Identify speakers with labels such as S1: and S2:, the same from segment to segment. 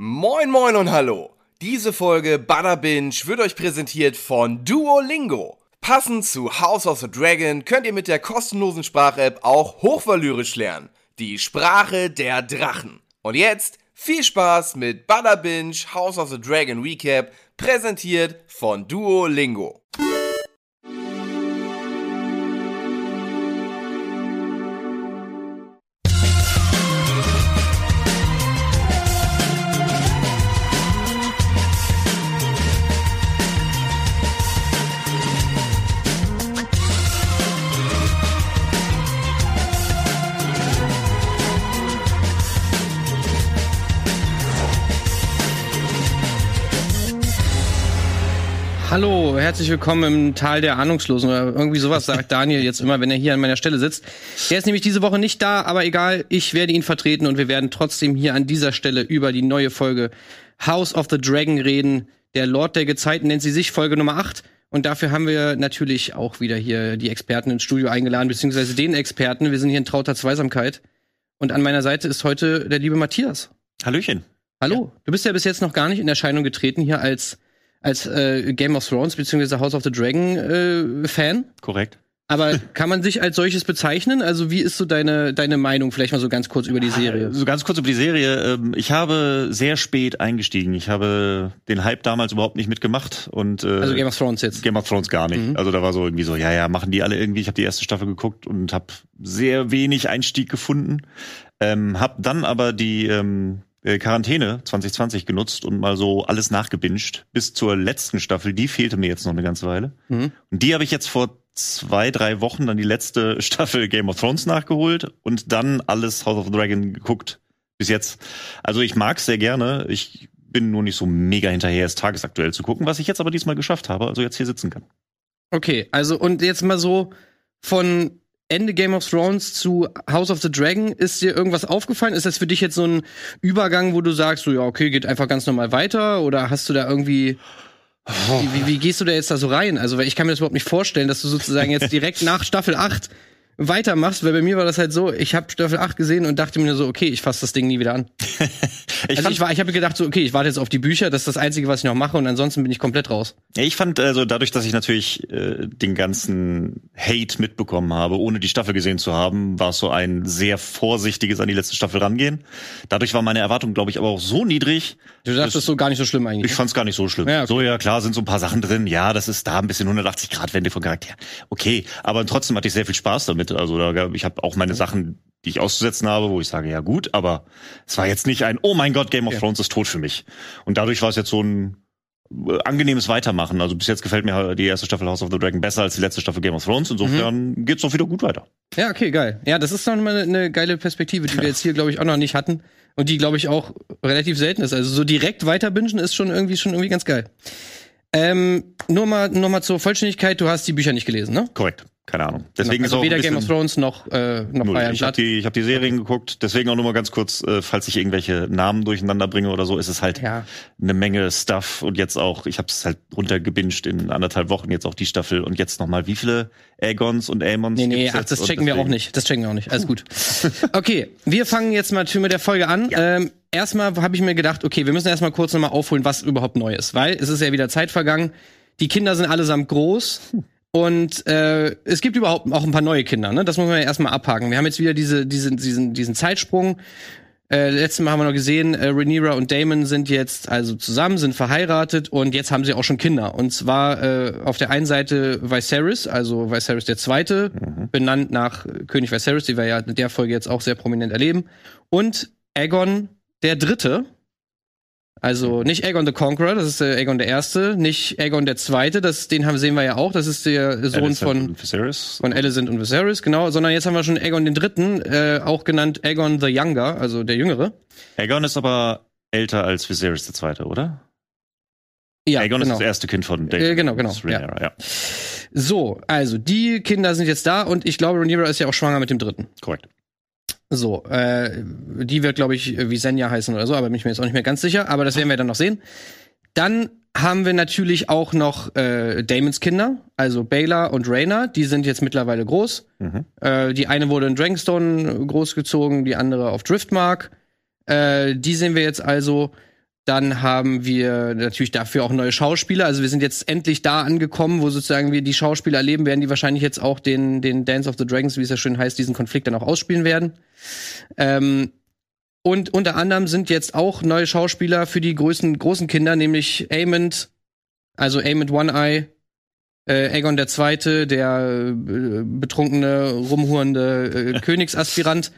S1: Moin moin und hallo. Diese Folge Butter Binge wird euch präsentiert von Duolingo. Passend zu House of the Dragon könnt ihr mit der kostenlosen Sprach-App auch Hochvalyrisch lernen. Die Sprache der Drachen. Und jetzt viel Spaß mit Butter Binge House of the Dragon Recap, präsentiert von Duolingo.
S2: Herzlich willkommen im Tal der Ahnungslosen oder irgendwie sowas sagt Daniel jetzt immer, wenn er hier an meiner Stelle sitzt. Der ist nämlich diese Woche nicht da, aber egal, ich werde ihn vertreten und wir werden trotzdem hier an dieser Stelle über die neue Folge House of the Dragon reden. Der Lord der Gezeiten nennt sie sich, Folge Nummer 8. Und dafür haben wir natürlich auch wieder hier die Experten ins Studio eingeladen, beziehungsweise den Experten. Wir sind hier in trauter Zweisamkeit. Und an meiner Seite ist heute der liebe Matthias.
S3: Hallöchen.
S2: Hallo. Du bist ja bis jetzt noch gar nicht in Erscheinung getreten hier als als äh, Game of Thrones bzw. House of the Dragon äh, Fan.
S3: Korrekt.
S2: Aber kann man sich als solches bezeichnen? Also wie ist so deine deine Meinung vielleicht mal so ganz kurz über die Serie?
S3: So ganz kurz über die Serie. Ähm, Ich habe sehr spät eingestiegen. Ich habe den Hype damals überhaupt nicht mitgemacht und äh,
S2: Also Game of Thrones jetzt.
S3: Game of Thrones gar nicht.
S2: Mhm.
S3: Also da war so irgendwie so, ja, ja, machen die alle irgendwie. Ich habe die erste Staffel geguckt und habe sehr wenig Einstieg gefunden. Ähm, hab dann aber die ähm, äh, Quarantäne 2020 genutzt und mal so alles nachgebinged bis zur letzten Staffel. Die fehlte mir jetzt noch eine ganze Weile.
S2: Mhm.
S3: Und die habe ich jetzt vor zwei, drei Wochen dann die letzte Staffel Game of Thrones nachgeholt und dann alles House of the Dragon geguckt bis jetzt. Also ich mag's sehr gerne. Ich bin nur nicht so mega hinterher, es tagesaktuell zu gucken, was ich jetzt aber diesmal geschafft habe, also jetzt hier sitzen kann.
S2: Okay, also und jetzt mal so von Ende Game of Thrones zu House of the Dragon, ist dir irgendwas aufgefallen? Ist das für dich jetzt so ein Übergang, wo du sagst, so ja, okay, geht einfach ganz normal weiter? Oder hast du da irgendwie. Wie, wie, wie gehst du da jetzt da so rein? Also, weil ich kann mir das überhaupt nicht vorstellen, dass du sozusagen jetzt direkt nach Staffel 8 weitermachst, weil bei mir war das halt so, ich habe Staffel 8 gesehen und dachte mir so, okay, ich fasse das Ding nie wieder an.
S3: Ich
S2: also
S3: fand,
S2: ich war, ich habe gedacht so, okay, ich warte jetzt auf die Bücher, das ist das Einzige, was ich noch mache und ansonsten bin ich komplett raus.
S3: ja, ich fand also dadurch, dass ich natürlich äh, den ganzen Hate mitbekommen habe, ohne die Staffel gesehen zu haben, war es so ein sehr vorsichtiges an die letzte Staffel rangehen. Dadurch war meine Erwartung, glaube ich, aber auch so niedrig.
S2: Du dachtest
S3: Das-
S2: so gar nicht so schlimm eigentlich.
S3: Ich fand's gar nicht so schlimm.
S2: Ja, okay.
S3: So, ja, klar, sind so ein paar Sachen drin. Ja, das ist da ein bisschen 180 Grad Wende von Charakter. Okay, aber trotzdem hatte ich sehr viel Spaß damit. Also da, gab- ich habe auch meine Sachen, die ich auszusetzen habe, wo ich sage, ja gut, aber es war jetzt nicht ein, oh mein Gott, Game of
S2: Ja.
S3: Thrones ist tot für mich. Und dadurch war es jetzt so ein äh, angenehmes Weitermachen. Also bis jetzt gefällt mir die erste Staffel House of the Dragon besser als die letzte Staffel Game of Thrones. Insofern
S2: Mhm.
S3: geht's doch wieder gut weiter.
S2: Ja, okay, geil. Ja, das ist noch mal eine geile Perspektive, die wir jetzt hier, glaube ich, auch noch nicht hatten. Und die, glaube ich, auch relativ selten ist. Also so direkt weiterbingen ist schon irgendwie schon irgendwie ganz geil. Ähm, nur mal, nur mal zur Vollständigkeit, du hast die Bücher nicht gelesen, ne?
S3: Korrekt. Keine Ahnung. Deswegen
S2: also
S3: ist auch
S2: weder Game of Thrones noch, äh, noch
S3: Null. Ich habe die, ich hab die Serien geguckt, deswegen auch nur mal ganz kurz, äh, falls ich irgendwelche Namen durcheinander bringe oder so, ist es halt
S2: Ja.
S3: eine Menge Stuff und jetzt auch, ich habe es halt runtergebinged in anderthalb Wochen, jetzt auch die Staffel und jetzt nochmal wie viele Aegons und Aemons
S2: Nee, nee, ach, das checken wir auch nicht. Das checken wir auch nicht. Alles gut. Okay, wir fangen jetzt mal mit der Folge an. Ähm, erstmal habe ich mir gedacht, okay, wir müssen erstmal kurz nochmal aufholen, was überhaupt neu ist. Weil es ist ja wieder Zeit vergangen. Die Kinder sind allesamt groß. Und äh, es gibt überhaupt auch ein paar neue Kinder, ne? Das muss man ja erstmal abhaken. Wir haben jetzt wieder diese, diesen, diesen, diesen Zeitsprung. Äh, letztes Mal haben wir noch gesehen, äh, Rhaenyra und Damon sind jetzt also zusammen, sind verheiratet und jetzt haben sie auch schon Kinder. Und zwar äh, auf der einen Seite Viserys, also Viserys der Zweite, benannt nach König Viserys, die wir ja in der Folge jetzt auch sehr prominent erleben. Und Aegon der Dritte, also nicht Aegon the Conqueror, das ist äh, Aegon der Erste, nicht Aegon der Zweite, das, den haben, sehen wir ja auch, das ist der Sohn
S3: Alicent
S2: von
S3: Viserys.
S2: von Alicent und Viserys, genau, sondern jetzt haben wir schon Aegon den Dritten, äh, auch genannt Aegon the Younger, also der Jüngere.
S3: Aegon ist aber älter als Viserys der Zweite, oder?
S2: Ja,
S3: Aegon
S2: genau.
S3: ist das erste Kind von Daemon.
S2: Äh, genau, genau,
S3: Rhaenyra, ja.
S2: So, also die Kinder sind jetzt da und ich glaube, Rhaenyra ist ja auch schwanger mit dem Dritten.
S3: Korrekt.
S2: So, äh, die wird, glaube ich, Visenya heißen oder so, aber bin ich mir jetzt auch nicht mehr ganz sicher. Aber das werden wir dann noch sehen. Dann haben wir natürlich auch noch äh, Damons Kinder, also Baela und Rhaena. Die sind jetzt mittlerweile groß.
S3: Mhm.
S2: Äh, die eine wurde in Dragonstone großgezogen, die andere auf Driftmark. Äh, die sehen wir jetzt also. Dann haben wir natürlich dafür auch neue Schauspieler. Also wir sind jetzt endlich da angekommen, wo sozusagen wir die Schauspieler erleben werden, die wahrscheinlich jetzt auch den, den Dance of the Dragons, wie es ja schön heißt, diesen Konflikt dann auch ausspielen werden. Ähm, und unter anderem sind jetzt auch neue Schauspieler für die größten, großen Kinder, nämlich Aemond, also Aemond One-Eye, äh, Aegon der Zweite, der äh, betrunkene, rumhurende äh, Königsaspirant,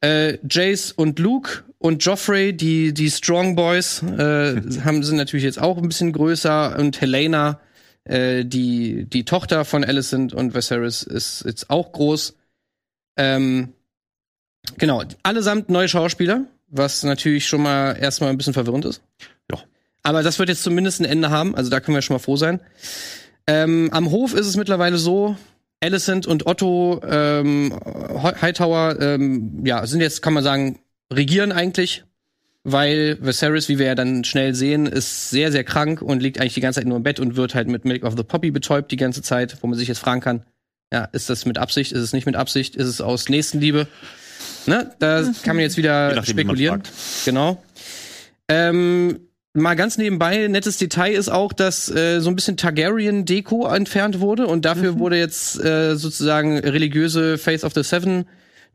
S2: äh, Jace und Luke und Joffrey, die, die Strong Boys, äh, haben, sind natürlich jetzt auch ein bisschen größer und Helena, äh, die, die Tochter von Alicent und Viserys ist jetzt auch groß. Ähm, genau, allesamt neue Schauspieler, was natürlich schon mal erstmal ein bisschen verwirrend ist.
S3: Ja.
S2: Aber das wird jetzt zumindest ein Ende haben, also da können wir schon mal froh sein. Ähm, am Hof ist es mittlerweile so, Alicent und Otto ähm, Hightower, ähm, ja, sind jetzt, kann man sagen, regieren eigentlich, weil Viserys, wie wir ja dann schnell sehen, ist sehr, sehr krank und liegt eigentlich die ganze Zeit nur im Bett und wird halt mit Milk of the Poppy betäubt die ganze Zeit, wo man sich jetzt fragen kann, ja, ist das mit Absicht, ist es nicht mit Absicht, ist es aus Nächstenliebe? Ne? Da kann man jetzt wieder
S3: nachdem,
S2: spekulieren. Genau. Ähm, mal ganz nebenbei, nettes Detail ist auch, dass äh, so ein bisschen Targaryen-Deko entfernt wurde und dafür wurde jetzt äh, sozusagen religiöse Faith of the Seven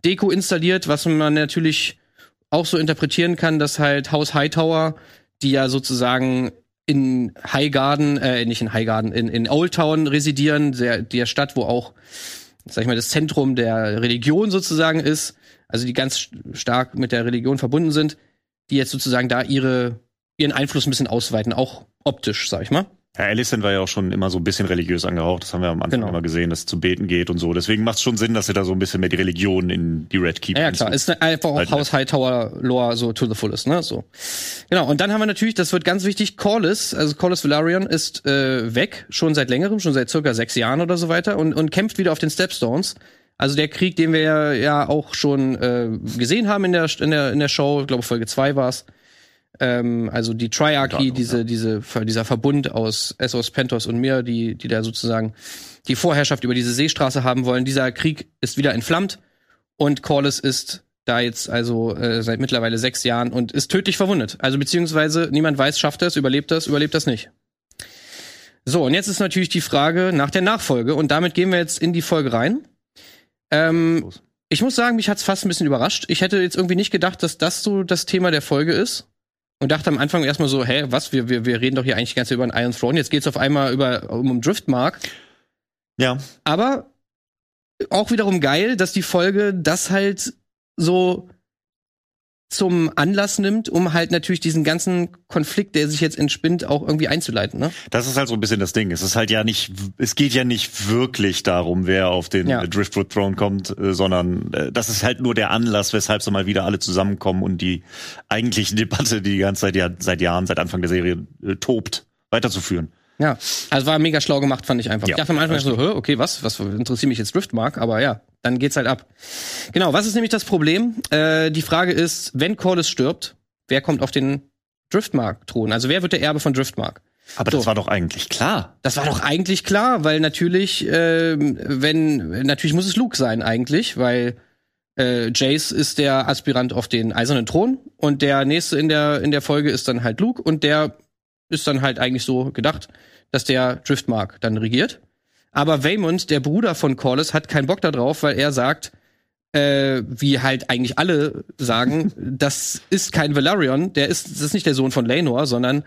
S2: Deko installiert, was man natürlich auch so interpretieren kann, dass halt Haus Hightower, die ja sozusagen in Highgarden, äh, nicht in Highgarden, in, in Old Town residieren, der, der Stadt, wo auch, sag ich mal, das Zentrum der Religion sozusagen ist, also die ganz stark mit der Religion verbunden sind, die jetzt sozusagen da ihre, ihren Einfluss ein bisschen ausweiten, auch optisch, sag ich mal.
S3: Ja, Alicent war ja auch schon immer so ein bisschen religiös angehaucht. Das haben wir am Anfang
S2: Genau.
S3: immer gesehen, dass es zu beten geht und so. Deswegen macht es schon Sinn, dass sie da so ein bisschen mehr die Religion in die Red Keep
S2: Ja, ja klar, ist einfach auch
S3: Halt
S2: Haus Hightower Lore so to the fullest, ne? So. Genau, und dann haben wir natürlich, das wird ganz wichtig, Corlys, also Corlys Velaryon ist äh, weg, schon seit längerem, schon seit circa sechs Jahren oder so weiter und, und kämpft wieder auf den Stepstones. Also der Krieg, den wir ja, ja auch schon äh, gesehen haben in der, in der, in der Show, ich glaube Folge zwei war's. Ähm, also die Triarchy,
S3: Ja,
S2: diese, diese, dieser Verbund aus Essos, Pentos und mir, die, die da sozusagen die Vorherrschaft über diese Seestraße haben wollen. Dieser Krieg ist wieder entflammt und Corlys ist da jetzt also äh, seit mittlerweile sechs Jahren und ist tödlich verwundet. Also beziehungsweise niemand weiß, schafft er es, überlebt das, überlebt das nicht. So, und jetzt ist natürlich die Frage nach der Nachfolge und damit gehen wir jetzt in die Folge rein. Ähm, ich muss sagen, mich hat's fast ein bisschen überrascht. Ich hätte jetzt irgendwie nicht gedacht, dass das so das Thema der Folge ist. Und dachte am Anfang erstmal so, hä, was? Wir, wir, wir reden doch hier eigentlich die ganze Zeit über einen Iron Throne. Jetzt geht's auf einmal über, um, um Driftmark.
S3: Ja,
S2: Aber auch wiederum geil, dass die Folge das halt so zum Anlass nimmt, um halt natürlich diesen ganzen Konflikt, der sich jetzt entspinnt, auch irgendwie einzuleiten. Ne?
S3: das ist halt so ein bisschen das Ding. Es ist halt ja nicht, es geht ja nicht wirklich darum, wer auf den
S2: Ja.
S3: Driftwood Throne kommt, äh, sondern äh, das ist halt nur der Anlass, weshalb so mal wieder alle zusammenkommen und die eigentliche Debatte, die die ganze Zeit ja seit Jahren, seit Anfang der Serie äh, tobt, weiterzuführen.
S2: Ja, also war mega schlau gemacht, fand ich einfach.
S3: Ja,
S2: ich dachte am Anfang so, okay, was, was interessiert mich jetzt Driftmark? Aber ja, dann geht's halt ab. Genau, was ist nämlich das Problem? Äh, die Frage ist, wenn Corlys stirbt, wer kommt auf den Driftmark-Thron? Also wer wird der Erbe von Driftmark?
S3: Aber
S2: So.
S3: das war doch eigentlich klar.
S2: Das war doch eigentlich klar, weil natürlich, ähm, wenn, natürlich muss es Luke sein eigentlich, weil äh, Jace ist der Aspirant auf den eisernen Thron und der nächste in der in der Folge ist dann halt Luke und der ist dann halt eigentlich so gedacht, dass der Driftmark dann regiert. Aber Waymond, der Bruder von Corlys, hat keinen Bock darauf, weil er sagt, äh, wie halt eigentlich alle sagen, das ist kein Velaryon, der ist, das ist nicht der Sohn von Laenor, sondern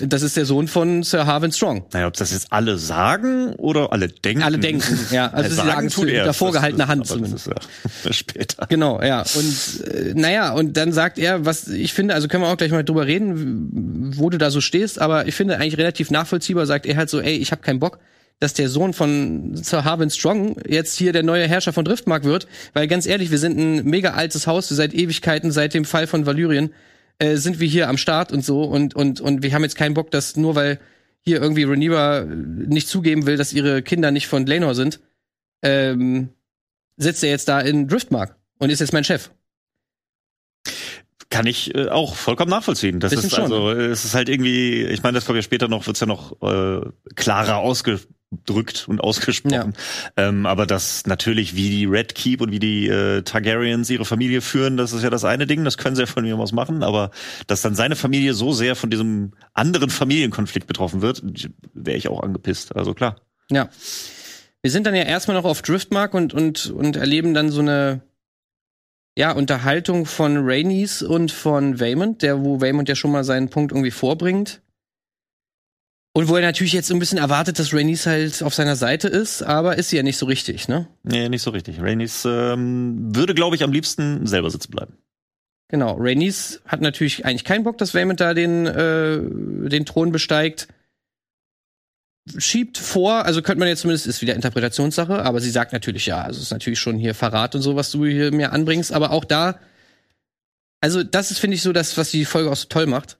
S2: das ist der Sohn von Sir Harwin Strong.
S3: Naja, ob das jetzt alle sagen oder alle denken.
S2: Alle denken, ja. Also sagen es
S3: tut er.
S2: der vorgehaltenen
S3: Das-
S2: Hand zumindest.
S3: Das ist ja später.
S2: Genau, ja. Und äh, naja, und dann sagt er, was ich finde, also können wir auch gleich mal drüber reden, wo du da so stehst, aber ich finde eigentlich relativ nachvollziehbar, sagt er halt so, ey, ich habe keinen Bock, dass der Sohn von Sir Harwin Strong jetzt hier der neue Herrscher von Driftmark wird, weil ganz ehrlich, wir sind ein mega altes Haus, seit Ewigkeiten, seit dem Fall von Valyrien, äh, sind wir hier am Start und so und, und, und wir haben jetzt keinen Bock, dass nur weil hier irgendwie Rhaenyra nicht zugeben will, dass ihre Kinder nicht von Laenor sind, ähm, sitzt er jetzt da in Driftmark und ist jetzt mein Chef.
S3: Kann ich äh, auch vollkommen nachvollziehen. Das
S2: Bisschen
S3: ist also, es ist halt irgendwie, ich meine, das kommt ja später noch, wird's ja noch äh, klarer ausge ausgedrückt und ausgesprochen. Ähm, aber das natürlich, wie die Red Keep und wie die äh, Targaryens ihre Familie führen, das ist ja das eine Ding, das können sie ja von mir aus machen, aber dass dann seine Familie so sehr von diesem anderen Familienkonflikt betroffen wird, wäre ich auch angepisst. Also klar.
S2: Ja. Wir sind dann ja erstmal noch auf Driftmark und, und, und erleben dann so eine ja, Unterhaltung von Rhaenys und von Waymond, der, wo Waymond ja schon mal seinen Punkt irgendwie vorbringt. Und wo er natürlich jetzt so ein bisschen erwartet, dass Rhaenys halt auf seiner Seite ist, aber ist sie ja nicht so richtig, ne?
S3: Nee, nicht so richtig. Rhaenys ähm, würde, glaube ich, am liebsten selber sitzen bleiben.
S2: Genau, Rhaenys hat natürlich eigentlich keinen Bock, dass Waymond da den, äh, den Thron besteigt. Schiebt vor, also könnte man jetzt zumindest, ist wieder Interpretationssache, aber sie sagt natürlich ja, also ist natürlich schon hier Verrat und so, was du hier mir anbringst, aber auch da, also das ist, finde ich, so das, was die Folge auch so toll macht.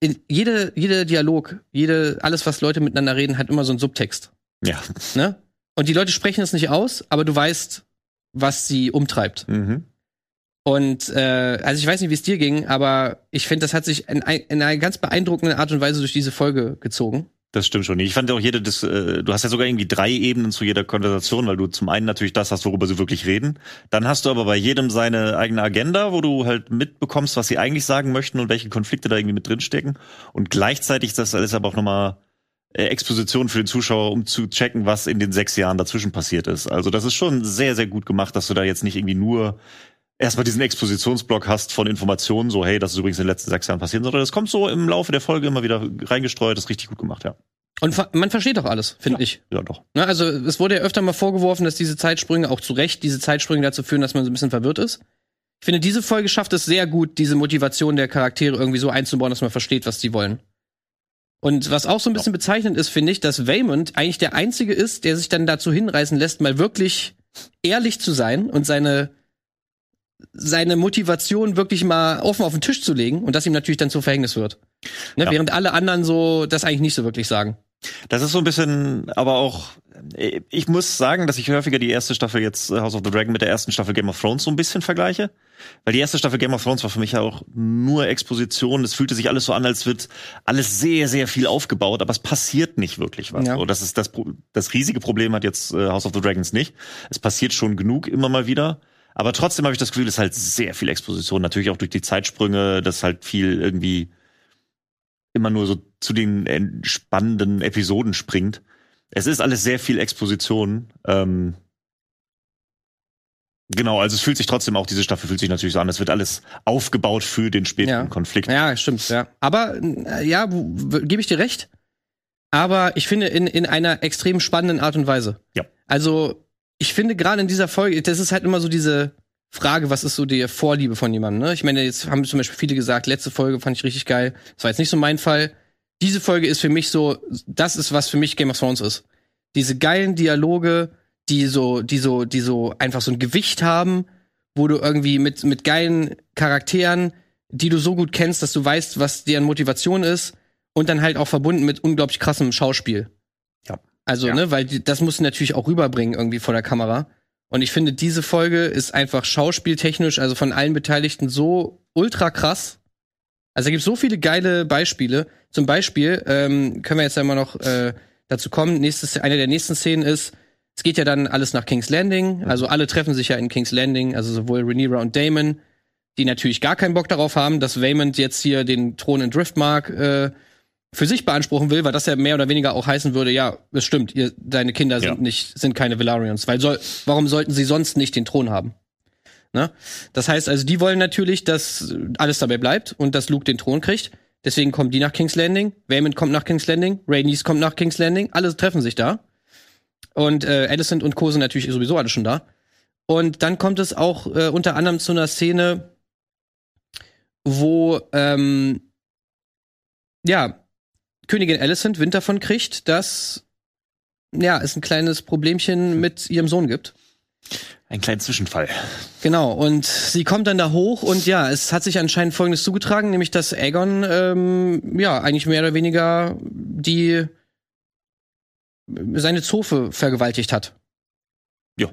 S2: In jede, jeder Dialog, jede, alles, was Leute miteinander reden, hat immer so einen Subtext.
S3: Ja.
S2: Ne? Und die Leute sprechen es nicht aus, aber du weißt, was sie umtreibt.
S3: Mhm.
S2: Und äh, also ich weiß nicht, wie es dir ging, aber ich finde, das hat sich in, in einer ganz beeindruckenden Art und Weise durch diese Folge gezogen.
S3: Das stimmt schon. Ich fand auch jede, das, äh, du hast ja sogar irgendwie drei Ebenen zu jeder Konversation, weil du zum einen natürlich das hast, worüber sie wirklich reden. Dann hast du aber bei jedem seine eigene Agenda, wo du halt mitbekommst, was sie eigentlich sagen möchten und welche Konflikte da irgendwie mit drinstecken. Und gleichzeitig das alles aber auch nochmal äh, Exposition für den Zuschauer, um zu checken, was in den sechs Jahren dazwischen passiert ist. Also das ist schon sehr, sehr gut gemacht, dass du da jetzt nicht irgendwie nur erstmal diesen Expositionsblock hast von Informationen, so hey, das ist übrigens in den letzten sechs Jahren passiert, sondern das kommt so im Laufe der Folge immer wieder reingestreut, das ist richtig gut gemacht, ja.
S2: Und man versteht doch alles, finde ich.
S3: Ja, doch.
S2: Ne, also es wurde ja öfter mal vorgeworfen, dass diese Zeitsprünge, auch zu Recht, diese Zeitsprünge dazu führen, dass man so ein bisschen verwirrt ist. Ich finde, diese Folge schafft es sehr gut, diese Motivation der Charaktere irgendwie so einzubauen, dass man versteht, was die wollen. Und was auch so ein bisschen bezeichnend ist, finde ich, dass Waymond eigentlich der Einzige ist, der sich dann dazu hinreißen lässt, mal wirklich ehrlich zu sein und seine seine Motivation wirklich mal offen auf den Tisch zu legen und das ihm natürlich dann zum Verhängnis wird. Ne,
S3: Ja.
S2: Während alle anderen so das eigentlich nicht so wirklich sagen.
S3: Das ist so ein bisschen, aber auch, ich muss sagen, dass ich häufiger die erste Staffel jetzt äh, House of the Dragon mit der ersten Staffel Game of Thrones so ein bisschen vergleiche. Weil die erste Staffel Game of Thrones war für mich ja auch nur Exposition. Es fühlte sich alles so an, als wird alles sehr, sehr viel aufgebaut, aber es passiert nicht wirklich was.
S2: Ja.
S3: So, das ist das, das riesige Problem hat jetzt äh, House of the Dragons nicht. Es passiert schon genug immer mal wieder. Aber trotzdem habe ich das Gefühl, es ist halt sehr viel Exposition. Natürlich auch durch die Zeitsprünge, dass halt viel irgendwie immer nur so zu den entspannenden Episoden springt. Es ist alles sehr viel Exposition. Ähm, genau, also es fühlt sich trotzdem auch, diese Staffel fühlt sich natürlich so an, es wird alles aufgebaut für den späteren
S2: Ja.
S3: Konflikt.
S2: Ja, stimmt, ja. Aber äh, ja, gebe ich dir recht. Aber ich finde in, in einer extrem spannenden Art und Weise.
S3: Ja.
S2: Also, ich finde gerade in dieser Folge, das ist halt immer so diese Frage, was ist so die Vorliebe von jemandem, ne? Ich meine, jetzt haben zum Beispiel viele gesagt, letzte Folge fand ich richtig geil. Das war jetzt nicht so mein Fall. Diese Folge ist für mich so, das ist, was für mich Game of Thrones ist. Diese geilen Dialoge, die so, die so, die so einfach so ein Gewicht haben, wo du irgendwie mit, mit geilen Charakteren, die du so gut kennst, dass du weißt, was deren Motivation ist und dann halt auch verbunden mit unglaublich krassem Schauspiel. Also,
S3: Ja.
S2: ne, weil das musst du natürlich auch rüberbringen irgendwie vor der Kamera. Und ich finde, diese Folge ist einfach schauspieltechnisch, also von allen Beteiligten so ultra krass. Also da gibt so viele geile Beispiele. Zum Beispiel ähm, können wir jetzt einmal noch äh, dazu kommen. Nächstes, eine der nächsten Szenen ist, es geht ja dann alles nach King's Landing. Also alle treffen sich ja in King's Landing, also sowohl Rhaenyra und Damon, die natürlich gar keinen Bock darauf haben, dass Waymond jetzt hier den Thron in Driftmark äh, für sich beanspruchen will, weil das ja mehr oder weniger auch heißen würde, ja, es stimmt, ihr, deine Kinder sind
S3: Ja.
S2: nicht, sind keine Valarians, weil soll, warum sollten sie sonst nicht den Thron haben? Ne? Das heißt also, die wollen natürlich, dass alles dabei bleibt und dass Luke den Thron kriegt. Deswegen kommen die nach King's Landing, Waymond kommt nach King's Landing, Rhaenys kommt nach King's Landing, alle treffen sich da. Und äh, Alicent und Co. sind natürlich sowieso alle schon da. Und dann kommt es auch äh, unter anderem zu einer Szene, wo ähm, ja Königin Alicent Wind davon kriegt, dass ja es ein kleines Problemchen mit ihrem Sohn gibt.
S3: Ein kleiner Zwischenfall.
S2: Genau, und sie kommt dann da hoch und ja, es hat sich anscheinend Folgendes zugetragen, nämlich dass Aegon ähm, ja eigentlich mehr oder weniger die seine Zofe vergewaltigt hat.
S3: Ja.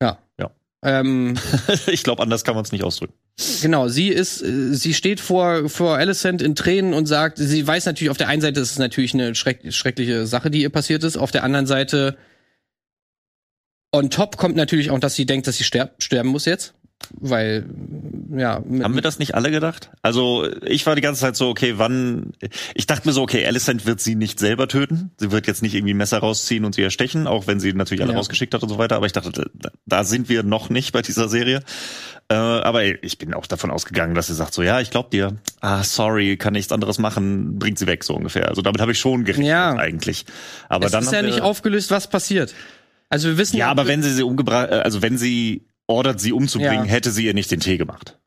S2: Ja.
S3: Ja.
S2: Ähm,
S3: ich glaube, anders kann man es nicht ausdrücken.
S2: Genau, sie ist, äh, sie steht vor, vor Alicent in Tränen und sagt, sie weiß natürlich, auf der einen Seite ist es natürlich eine schreck, schreckliche Sache, die ihr passiert ist. Auf der anderen Seite, on top kommt natürlich auch, dass sie denkt, dass sie sterb, sterben muss jetzt. Weil, ja.
S3: Haben wir das nicht alle gedacht? Also ich war die ganze Zeit so, okay, wann? Ich dachte mir so, okay, Alicent wird sie nicht selber töten. Sie wird jetzt nicht irgendwie ein Messer rausziehen und sie erstechen, auch wenn sie natürlich alle
S2: Ja.
S3: rausgeschickt hat und so weiter. Aber ich dachte, da, sind wir noch nicht bei dieser Serie. Äh, aber ich bin auch davon ausgegangen, dass sie sagt so, ja, ich glaub dir. Ah, sorry, kann nichts anderes machen, bringt sie weg so ungefähr. Also damit habe ich schon gerechnet
S2: Ja.
S3: eigentlich. Aber
S2: es
S3: dann
S2: ist ja nicht aufgelöst, was passiert. Also wir wissen
S3: Ja, aber wenn sie sie umgebracht, also wenn sie ordert, sie umzubringen,
S2: Ja.
S3: hätte sie ihr nicht den Tee gemacht.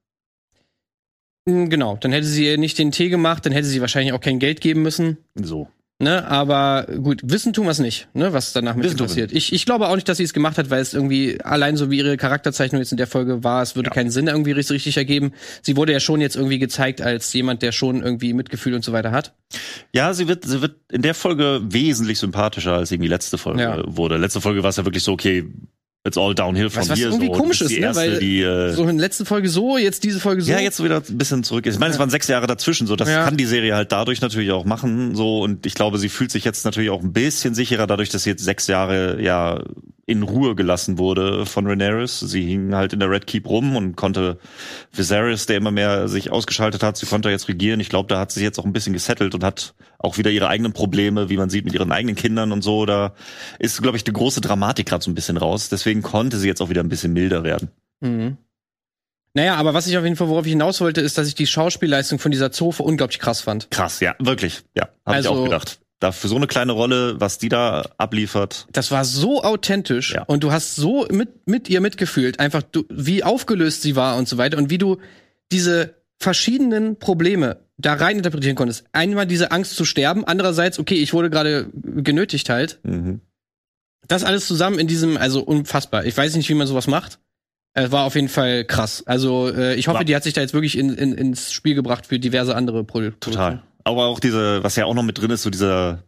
S2: Mm, Genau, dann hätte sie ihr nicht den Tee gemacht, dann hätte sie wahrscheinlich auch kein Geld geben müssen.
S3: So.
S2: Ne, aber gut, wissen tun wir es nicht, ne, was danach mit ihr passiert. Ich, ich glaube auch nicht, dass sie es gemacht hat, weil es irgendwie allein so wie ihre Charakterzeichnung jetzt in der Folge war, es würde
S3: Ja.
S2: keinen Sinn irgendwie richtig, richtig ergeben. Sie wurde ja schon jetzt irgendwie gezeigt als jemand, der schon irgendwie Mitgefühl und so weiter hat.
S3: Ja, sie wird, sie wird in der Folge wesentlich sympathischer, als eben die letzte Folge
S2: Ja.
S3: wurde. Letzte Folge war es ja wirklich so, okay, it's all downhill from
S2: Was- was
S3: here.
S2: irgendwie
S3: so.
S2: komisch ist, ne,
S3: erste,
S2: weil
S3: die, äh,
S2: So in der letzten Folge so, jetzt diese Folge so.
S3: ja, jetzt wieder ein bisschen zurück ist. Ich meine, es waren sechs Jahre dazwischen, so das
S2: Ja.
S3: kann die Serie halt dadurch natürlich auch machen, so und ich glaube, sie fühlt sich jetzt natürlich auch ein bisschen sicherer dadurch, dass sie jetzt sechs Jahre ja in Ruhe gelassen wurde von Rhaenyra. Sie hing halt in der Red Keep rum und konnte Viserys, der immer mehr sich ausgeschaltet hat, sie konnte jetzt regieren. Ich glaube, da hat sie sich jetzt auch ein bisschen gesettelt und hat auch wieder ihre eigenen Probleme, wie man sieht, mit ihren eigenen Kindern und so. Da ist, glaube ich, die große Dramatik gerade so ein bisschen raus. Deswegen konnte sie jetzt auch wieder ein bisschen milder werden.
S2: Mhm. Naja, aber was ich auf jeden Fall, worauf ich hinaus wollte, ist, dass ich die Schauspielleistung von dieser Zofe unglaublich krass fand.
S3: Krass, ja, wirklich. Ja, habe
S2: Also-
S3: ich auch gedacht. Da für so eine kleine Rolle, was die da abliefert.
S2: Das war so authentisch
S3: Ja.
S2: und du hast so mit, mit ihr mitgefühlt, einfach du, wie aufgelöst sie war und so weiter und wie du diese verschiedenen Probleme da rein interpretieren konntest. Einmal diese Angst zu sterben, andererseits, okay, ich wurde gerade genötigt halt.
S3: Mhm.
S2: Das alles zusammen in diesem, also unfassbar. Ich weiß nicht, wie man sowas macht. Es war auf jeden Fall krass. Also äh, ich hoffe,
S3: War-
S2: die hat sich da jetzt wirklich in, in, ins Spiel gebracht für diverse andere Produkte.
S3: Total. Aber auch diese, was ja auch noch mit drin ist, so dieser,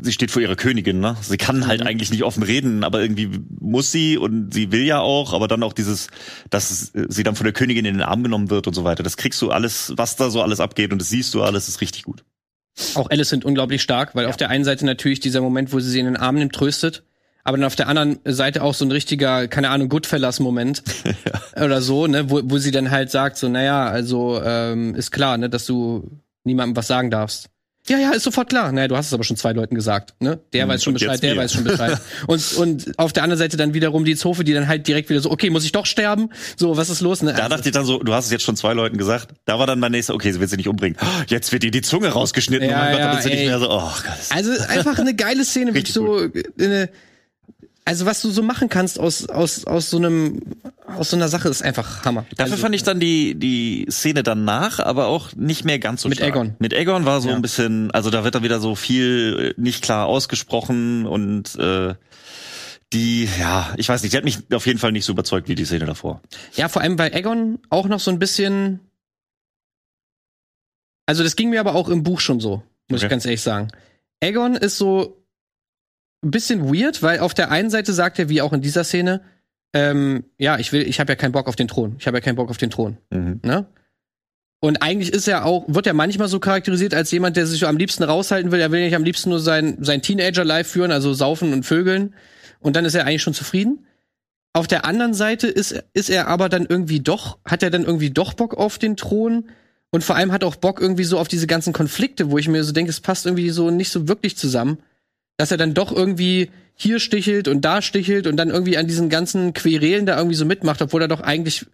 S3: sie steht vor ihrer Königin, ne? Sie kann halt
S2: Mhm.
S3: eigentlich nicht offen reden, aber irgendwie muss sie und sie will ja auch, aber dann auch dieses, dass sie dann von der Königin in den Arm genommen wird und so weiter. Das kriegst du alles, was da so alles abgeht und das siehst du alles, ist richtig gut.
S2: Auch Alice sind unglaublich stark, weil auf der einen Seite natürlich dieser Moment, wo sie sie in den Arm nimmt, tröstet, aber dann auf der anderen Seite auch so ein richtiger, keine Ahnung, Goodfellas-Moment oder so, ne, wo, wo sie dann halt sagt, so, naja, also ähm, ist klar, ne, dass du niemandem was sagen darfst. Ja, ja, ist sofort klar. Naja, du hast es aber schon zwei Leuten gesagt, ne? Der
S3: Hm,
S2: weiß schon
S3: und
S2: Bescheid, der
S3: mir.
S2: weiß schon Bescheid. und, und auf der anderen Seite dann wiederum die Zofe, die dann halt direkt wieder so, okay, muss ich doch sterben? So, was ist los? Ne?
S3: Da dachte ich dann so, du hast es jetzt schon zwei Leuten gesagt. Da war dann mein nächster, okay, sie wird sie nicht umbringen. Oh, Jetzt wird ihr die Zunge rausgeschnitten.
S2: Ja,
S3: oh mein Gott,
S2: ja,
S3: dann ist sie nicht mehr so, oh Gott.
S2: Also einfach eine geile Szene, wirklich so eine, also was du so machen kannst aus aus aus so einem aus so einer Sache ist einfach Hammer.
S3: Dafür
S2: also,
S3: fand ich dann die, die Szene danach, aber auch nicht mehr ganz so
S2: Mit
S3: stark.
S2: Aegon.
S3: Mit Aegon war so
S2: Ja.
S3: ein bisschen, also da wird dann wieder so viel äh, nicht klar ausgesprochen und äh, die, ja, ich weiß nicht, die hat mich auf jeden Fall nicht so überzeugt wie die Szene davor.
S2: ja, vor allem bei Egon auch noch so ein bisschen. Also das ging mir aber auch im Buch schon so, muss ich
S3: Okay.
S2: ganz ehrlich sagen. Egon ist so ein bisschen weird, weil auf der einen Seite sagt er, wie auch in dieser Szene, ähm, ja, ich will, ich habe ja keinen Bock auf den Thron. Ich habe ja keinen Bock auf den Thron.
S3: Mhm.
S2: ne? Und eigentlich ist er auch, wird er manchmal so charakterisiert als jemand, der sich so am liebsten raushalten will. Er will nicht am liebsten nur sein, sein Teenager-Life führen, also saufen und vögeln. Und dann ist er eigentlich schon zufrieden. Auf der anderen Seite ist, ist er aber dann irgendwie doch, hat er dann irgendwie doch Bock auf den Thron. Und vor allem hat auch Bock irgendwie so auf diese ganzen Konflikte, wo ich mir so denke, es passt irgendwie so nicht so wirklich zusammen. Dass er dann doch irgendwie hier stichelt und da stichelt und dann irgendwie an diesen ganzen Querelen da irgendwie so mitmacht, obwohl er doch eigentlich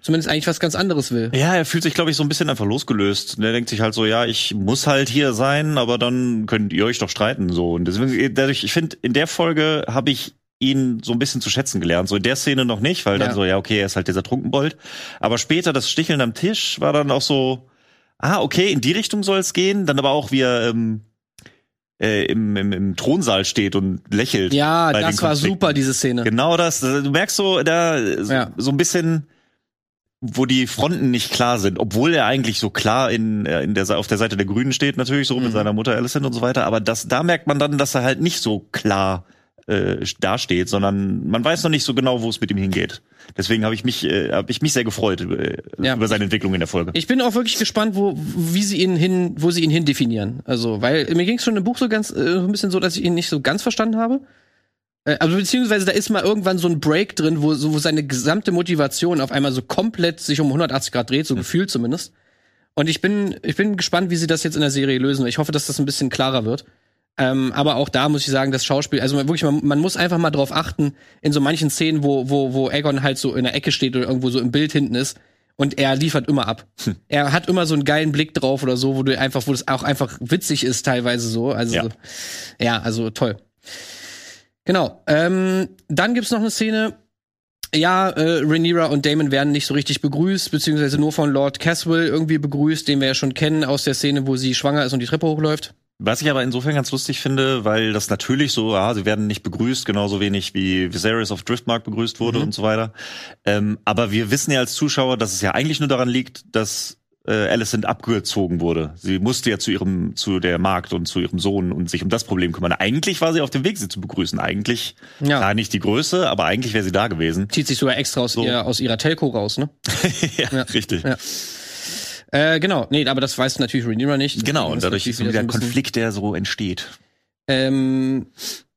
S2: zumindest eigentlich was ganz anderes will.
S3: Ja, er fühlt sich, glaube ich, so ein bisschen einfach losgelöst. Und er denkt sich halt so, ja, ich muss halt hier sein, aber dann könnt ihr euch doch streiten so. Und deswegen, dadurch, ich finde, in der Folge habe ich ihn so ein bisschen zu schätzen gelernt. So in der Szene noch nicht, weil dann
S2: Ja.
S3: so, ja, okay, er ist halt dieser Trunkenbold. Aber später das Sticheln am Tisch war dann auch so, ah, okay, in die Richtung soll es gehen. Dann aber auch, wie er ähm, äh, im, im, im Thronsaal steht und lächelt.
S2: Ja, das war super, diese Szene.
S3: Genau das. Du merkst so, da so,
S2: Ja.
S3: so ein bisschen, wo die Fronten nicht klar sind, obwohl er eigentlich so klar in, äh, in der, auf der Seite der Grünen steht, natürlich so mit
S2: Mhm.
S3: seiner Mutter Alicent und so weiter. Aber das, da merkt man dann, dass er halt nicht so klar äh, dasteht, sondern man weiß noch nicht so genau, wo es mit ihm hingeht. Deswegen habe ich mich, äh, habe ich mich sehr gefreut äh,
S2: Ja.
S3: über seine Entwicklung in der Folge.
S2: Ich bin auch wirklich gespannt, wo, wie sie ihn hin, wo sie ihn hin definieren. Also, weil mir ging es schon im Buch so ganz, äh, ein bisschen so, dass ich ihn nicht so ganz verstanden habe. Äh, also, beziehungsweise da ist mal irgendwann so ein Break drin, wo, so, wo seine gesamte Motivation auf einmal so komplett sich um 180 Grad dreht, so gefühlt zumindest. Und ich bin, ich bin gespannt, wie sie das jetzt in der Serie lösen. Ich hoffe, dass das ein bisschen klarer wird. Ähm, aber auch da muss ich sagen, das Schauspiel, also man, wirklich, man, man muss einfach mal drauf achten, in so manchen Szenen, wo, wo, wo Aegon halt so in der Ecke steht oder irgendwo so im Bild hinten ist und er liefert immer ab. Er hat immer so einen geilen Blick drauf oder so, wo du einfach, wo das auch einfach witzig ist teilweise so. Also
S3: Ja.
S2: ja, ja also toll. Genau. Ähm, dann gibt's noch eine Szene. Ja, äh, Rhaenyra und Damon werden nicht so richtig begrüßt, beziehungsweise nur von Lord Caswell irgendwie begrüßt, den wir ja schon kennen aus der Szene, wo sie schwanger ist und die Treppe hochläuft.
S3: Was ich aber insofern ganz lustig finde, weil das natürlich so, ah, sie werden nicht begrüßt, genauso wenig wie Viserys auf Driftmark begrüßt wurde und so weiter. Ähm, aber wir wissen ja als Zuschauer, dass es ja eigentlich nur daran liegt, dass äh, Alicent abgezogen wurde. Sie musste ja zu ihrem, zu der Magd und zu ihrem Sohn und sich um das Problem kümmern. Eigentlich war sie auf dem Weg, sie zu begrüßen. Eigentlich,
S2: Ja.
S3: klar, nicht die Größe, aber eigentlich wäre sie da gewesen.
S2: Zieht sich sogar extra aus,
S3: So.
S2: ihr, aus ihrer Telco raus, ne?
S3: ja,
S2: Ja.
S3: richtig.
S2: Ja. Äh, genau, nee, aber das weiß natürlich Rhaenyra nicht.
S3: Genau, und dadurch ist so
S2: wieder so
S3: ein Konflikt, der so entsteht.
S2: Ähm,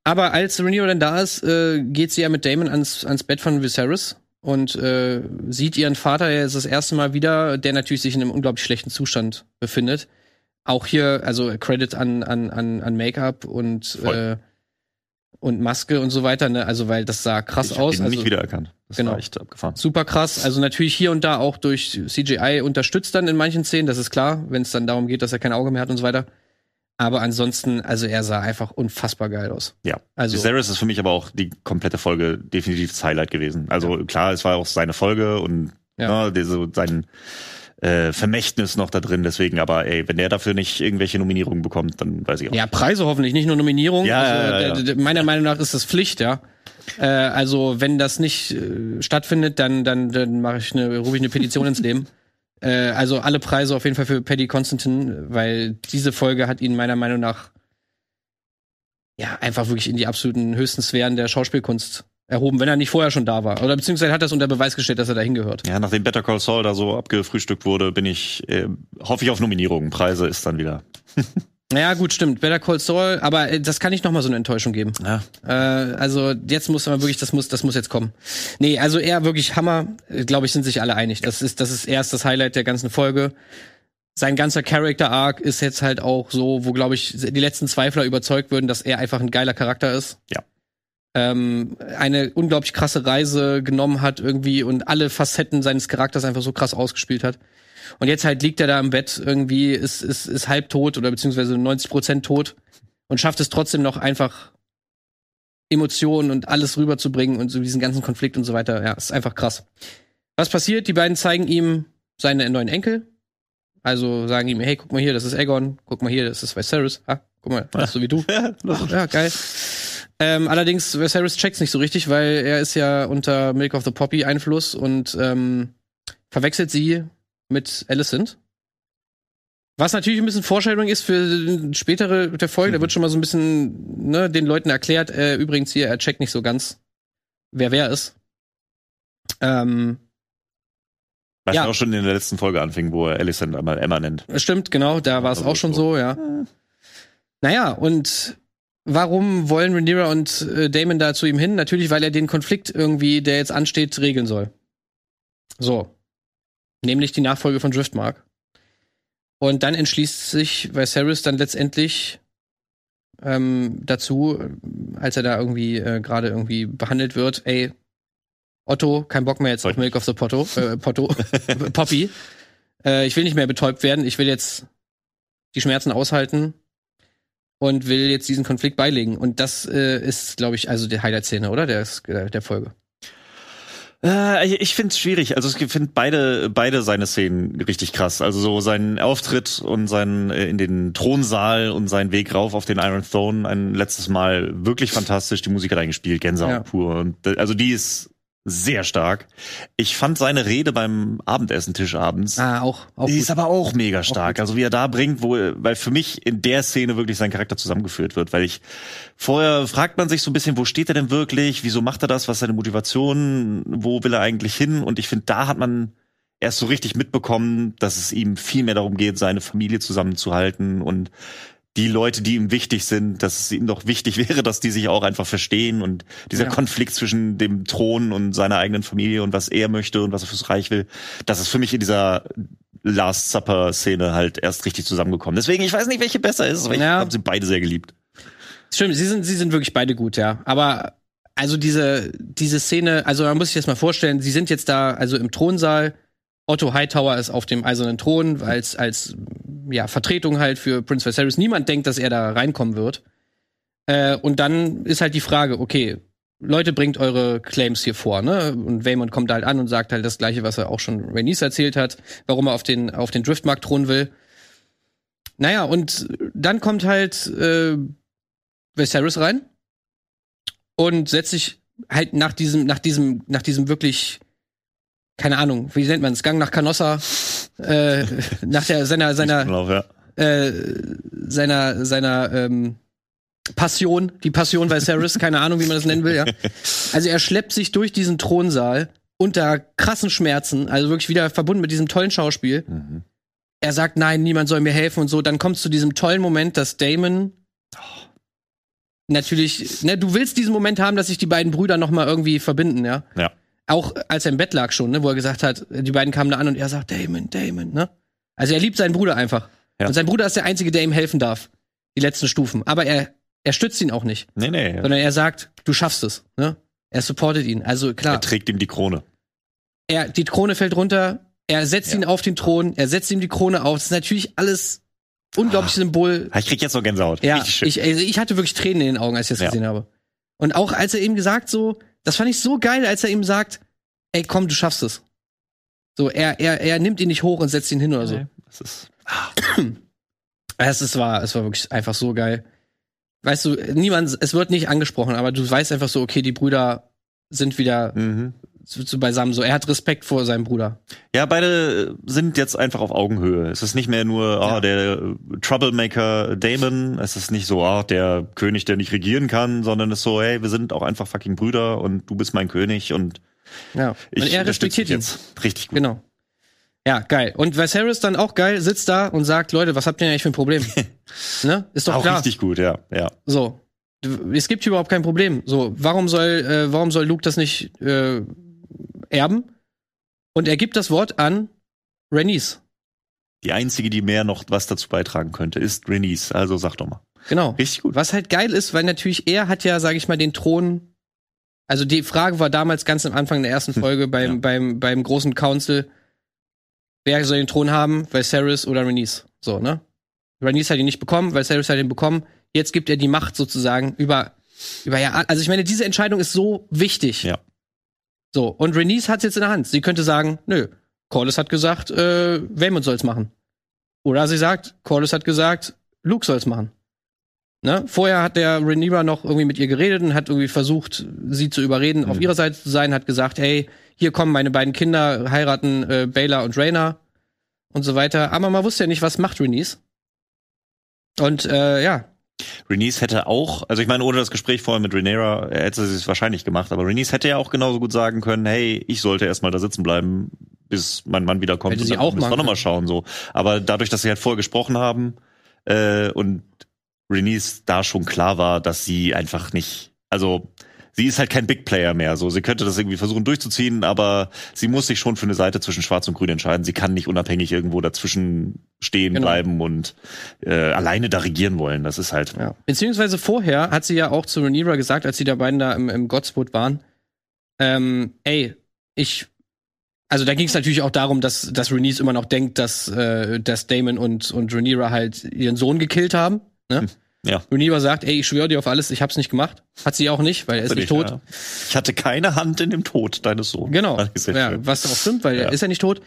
S2: aber als Rhaenyra dann da ist, äh, geht sie ja mit Damon ans, ans Bett von Viserys und äh, sieht ihren Vater jetzt das erste Mal wieder, der natürlich sich in einem unglaublich schlechten Zustand befindet. Auch hier, also Credit an, an, an, an Make-up und,
S3: Voll.
S2: äh, und Maske und so weiter, ne? Also, weil das sah krass
S3: ich
S2: aus.
S3: ihn
S2: Also,
S3: nicht wiedererkannt. Das
S2: genau.
S3: war echt abgefahren.
S2: super krass. Also natürlich hier und da auch durch CGI unterstützt dann in manchen Szenen, das ist klar, wenn es dann darum geht, dass er kein Auge mehr hat und so weiter. Aber ansonsten, also er sah einfach unfassbar geil aus.
S3: Ja.
S2: Also
S3: Viserys ist für mich aber auch die komplette Folge definitiv das Highlight gewesen. Also klar, es war auch seine Folge und
S2: Ja.
S3: ne, diese, sein äh, Vermächtnis noch da drin. Deswegen, aber ey, wenn der dafür nicht irgendwelche Nominierungen bekommt, dann weiß ich auch.
S2: ja, Preise hoffentlich, nicht nur Nominierung.
S3: Ja,
S2: also,
S3: ja, ja,
S2: Meiner Meinung nach ist das Pflicht, ja. Äh, also wenn das nicht äh, stattfindet, dann dann dann mache ich eine rufe ich eine Petition ins Leben. Äh, also alle Preise auf jeden Fall für Paddy Constantine, weil diese Folge hat ihn meiner Meinung nach ja einfach wirklich in die absoluten höchsten Sphären der Schauspielkunst erhoben, wenn er nicht vorher schon da war. Oder beziehungsweise hat das unter Beweis gestellt, dass er da hingehört.
S3: Ja, nachdem Better Call Saul da so abgefrühstückt wurde, bin ich, äh, hoffe ich auf Nominierungen. Preise ist dann wieder.
S2: Naja, gut, stimmt. Better Call Saul, aber äh, das kann nicht noch mal so eine Enttäuschung geben.
S3: Ja.
S2: Äh, also jetzt muss man wirklich, das muss, das muss jetzt kommen. Nee, also er wirklich Hammer. Glaube ich, sind sich alle einig. Das ist, das ist erst das Highlight der ganzen Folge. Sein ganzer Character Arc ist jetzt halt auch so, wo glaube ich die letzten Zweifler überzeugt würden, dass er einfach ein geiler Charakter ist.
S3: Ja.
S2: Ähm, eine unglaublich krasse Reise genommen hat irgendwie und alle Facetten seines Charakters einfach so krass ausgespielt hat. Und jetzt halt liegt er da im Bett irgendwie, ist, ist, ist halb tot oder beziehungsweise 90 Prozent tot und schafft es trotzdem noch einfach Emotionen und alles rüberzubringen und so diesen ganzen Konflikt und so weiter. Ja, ist einfach krass. Was passiert? Die beiden zeigen ihm seine neuen Enkel. Also sagen ihm, hey, guck mal hier, das ist Aegon. Guck mal hier, das ist Viserys. Ah, guck mal, so wie du. Ach, ja, geil. Ähm, allerdings, Viserys checkt's nicht so richtig, weil er ist ja unter Milk of the Poppy Einfluss und ähm, verwechselt sie mit Alicent. Was natürlich ein bisschen Vorstellung ist für spätere der Folge. Da wird schon mal so ein bisschen ne, den Leuten erklärt, äh, übrigens hier, er checkt nicht so ganz, wer wer ist. Ähm,
S3: Was
S2: Ja.
S3: auch schon in der letzten Folge anfing, wo er Alicent einmal Emma nennt.
S2: Stimmt, genau, da war es
S3: Also
S2: auch schon
S3: so.
S2: so, ja. Naja, und warum wollen Rhaenyra und äh, Damon da zu ihm hin? Natürlich, weil er den Konflikt irgendwie, der jetzt ansteht, regeln soll. So. Nämlich die Nachfolge von Driftmark. Und dann entschließt sich Viserys dann letztendlich ähm, dazu, als er da irgendwie äh, gerade irgendwie behandelt wird, ey, Otto, kein Bock mehr jetzt auf Milk of the Potto, äh, Potto, Poppy. Äh, ich will nicht mehr betäubt werden, ich will jetzt die Schmerzen aushalten und will jetzt diesen Konflikt beilegen. Und das äh, ist, glaube ich, also die Highlight-Szene, oder? Der, äh, der Folge.
S3: Äh, ich finde es schwierig. Also ich finde beide beide seine Szenen richtig krass. Also so sein Auftritt und sein äh, in den Thronsaal und sein Weg rauf auf den Iron Throne ein letztes Mal wirklich fantastisch. Die Musik hat eingespielt, Gänsehaut
S2: Ja.
S3: pur. Und also die ist sehr stark. Ich fand seine Rede beim Abendessentisch abends.
S2: Ah, auch, auch
S3: die
S2: gut.
S3: ist aber auch mega stark. also wie er da bringt, wo, weil für mich in der Szene wirklich sein Charakter zusammengeführt wird, weil ich vorher fragt man sich so ein bisschen, wo steht er denn wirklich? Wieso macht er das? Was ist seine Motivation? Wo will er eigentlich hin? Und ich finde, da hat man erst so richtig mitbekommen, dass es ihm viel mehr darum geht, seine Familie zusammenzuhalten und die Leute, die ihm wichtig sind, dass es ihm doch wichtig wäre, dass die sich auch einfach verstehen und dieser
S2: Ja.
S3: Konflikt zwischen dem Thron und seiner eigenen Familie und was er möchte und was er fürs Reich will, das ist für mich in dieser Last Supper Szene halt erst richtig zusammengekommen. Deswegen, ich weiß nicht, welche besser ist, aber ich
S2: Ja.
S3: habe sie beide sehr geliebt.
S2: Stimmt, sie sind, sie sind wirklich beide gut, ja. Aber also diese, diese Szene, also man muss sich das mal vorstellen, sie sind jetzt da, also im Thronsaal. Otto Hightower ist auf dem eisernen Thron, als, als ja, Vertretung halt für Prince Viserys. Niemand denkt, dass er da reinkommen wird. Äh, und dann ist halt die Frage, okay, Leute, bringt eure Claims hier vor, ne? Und Waymond kommt halt an und sagt halt das Gleiche, was er auch schon Rhaenys erzählt hat, warum er auf den, auf den Driftmark thronen will. Naja, und dann kommt halt äh, Viserys rein und setzt sich halt nach diesem, nach diesem, nach diesem wirklich, keine Ahnung, wie nennt man es, Gang nach Canossa, äh, nach der seiner seiner
S3: Genau, ja.
S2: äh, seiner seiner ähm, Passion, die Passion Viserys, keine Ahnung, wie man das nennen will, ja. Also er schleppt sich durch diesen Thronsaal unter krassen Schmerzen, also wirklich wieder verbunden mit diesem tollen Schauspiel.
S3: Mhm.
S2: Er sagt, nein, niemand soll mir helfen und so. Dann kommt es zu diesem tollen Moment, dass Damon natürlich, ne, du willst diesen Moment haben, dass sich die beiden Brüder noch mal irgendwie verbinden, ja.
S3: Ja.
S2: Auch als er im Bett lag schon, ne, wo er gesagt hat, die beiden kamen da an und er sagt, Damon, Damon, ne? Also er liebt seinen Bruder einfach.
S3: Ja.
S2: Und sein Bruder ist der Einzige, der ihm helfen darf. Die letzten Stufen. Aber er, er stützt ihn auch nicht.
S3: Nee, nee.
S2: Sondern er sagt, du schaffst es, ne? Er supportet ihn. Also klar,
S3: Er trägt ihm die Krone.
S2: er, die Krone fällt runter, er setzt
S3: Ja.
S2: ihn auf den Thron, er setzt ihm die Krone auf. Das ist natürlich alles unglaublich Symbol.
S3: Ah, Ich krieg jetzt noch Gänsehaut.
S2: Ja, ich, also ich hatte wirklich Tränen in den Augen, als ich das
S3: Ja.
S2: gesehen habe. Und auch als er ihm gesagt so, das fand ich so geil, als er ihm sagt, ey, komm, du schaffst es. So, er, er, er nimmt ihn nicht hoch und setzt ihn hin oder so.
S3: Nee, das ist,
S2: Es, es, war, es war wirklich einfach so geil. Weißt du, niemand, es wird nicht angesprochen, aber du weißt einfach so, okay, die Brüder sind wieder
S3: mhm.
S2: So, so beisammen. So, er hat Respekt vor seinem Bruder.
S3: Ja, beide sind jetzt einfach auf Augenhöhe. Es ist nicht mehr nur ah,
S2: Ja.
S3: der äh, Troublemaker Damon. Es ist nicht so ah, der König, der nicht regieren kann, sondern es ist so, hey, wir sind auch einfach fucking Brüder und du bist mein König und
S2: Ja.
S3: ich
S2: und er respektiert ihn.
S3: jetzt. Richtig gut.
S2: Genau. Ja, geil. Und Viserys dann auch geil, sitzt da und sagt, Leute, was habt ihr denn eigentlich für ein Problem? ne? Ist doch
S3: auch
S2: klar.
S3: richtig gut, ja, ja.
S2: So. Es gibt hier überhaupt kein Problem. So, warum soll, äh, warum soll Luke das nicht äh, erben? Und er gibt das Wort an Rhaenys.
S3: Die einzige, die mehr noch was dazu beitragen könnte, ist Rhaenys. Also sag doch mal.
S2: Genau.
S3: Richtig gut.
S2: Was halt geil ist, weil natürlich er hat ja, sage ich mal, den Thron. Also die Frage war damals ganz am Anfang der ersten Folge beim,
S3: Ja.
S2: beim, beim großen Council, wer soll den Thron haben, Viserys oder Rhaenys? So, ne? Rhaenys hat ihn nicht bekommen, Viserys hat ihn bekommen. Jetzt gibt er die Macht sozusagen über, über ja, also ich meine, diese Entscheidung ist so wichtig.
S3: Ja.
S2: So, und Rhaenys hat jetzt in der Hand. Sie könnte sagen, nö, Corlys hat gesagt, äh, Waymond soll's machen. Oder sie sagt, Corlys hat gesagt, Luke soll's machen. Ne? Vorher hat der Rhaenyra noch irgendwie mit ihr geredet und hat irgendwie versucht, sie zu überreden, auf
S3: Mhm.
S2: ihrer Seite zu sein, hat gesagt, hey, hier kommen meine beiden Kinder, heiraten äh, Baela und Rhaena und so weiter. Aber man wusste ja nicht, was macht Rhaenys. Und äh, ja,
S3: Rhaenys hätte auch, also ich meine, ohne das Gespräch vorher mit Rhaenyra äh, hätte sie es wahrscheinlich gemacht, aber Rhaenys hätte ja auch genauso gut sagen können, hey, ich sollte erstmal da sitzen bleiben, bis mein Mann wiederkommt
S2: Hätte
S3: und
S2: sie auch
S3: müssen wir
S2: machen
S3: noch mal schauen so. Aber dadurch, dass sie halt vorher gesprochen haben äh, und Rhaenys da schon klar war, dass sie einfach nicht, also sie ist halt kein Big Player mehr. So, sie könnte das irgendwie versuchen durchzuziehen, aber sie muss sich schon für eine Seite zwischen Schwarz und Grün entscheiden. Sie kann nicht unabhängig irgendwo dazwischen stehen
S2: Genau.
S3: bleiben und äh, alleine da regieren wollen. Das ist halt
S2: Ja. Beziehungsweise vorher hat sie ja auch zu Rhaenyra gesagt, als die da beiden da im, im Godswood waren, ähm, ey, ich, also da ging es natürlich auch darum, dass, dass Rhaenys immer noch denkt, dass, äh, dass Damon und, und Rhaenyra halt ihren Sohn gekillt haben. Ne?
S3: Ja.
S2: Rhaenyra sagt, ey, ich schwöre dir auf alles, ich hab's nicht gemacht. Hat sie auch nicht, weil er ist nicht tot.
S3: Ja. Ich hatte keine Hand in dem Tod deines Sohnes.
S2: Genau. Ja, was auch stimmt, weil
S3: Ja.
S2: er ist ja nicht tot.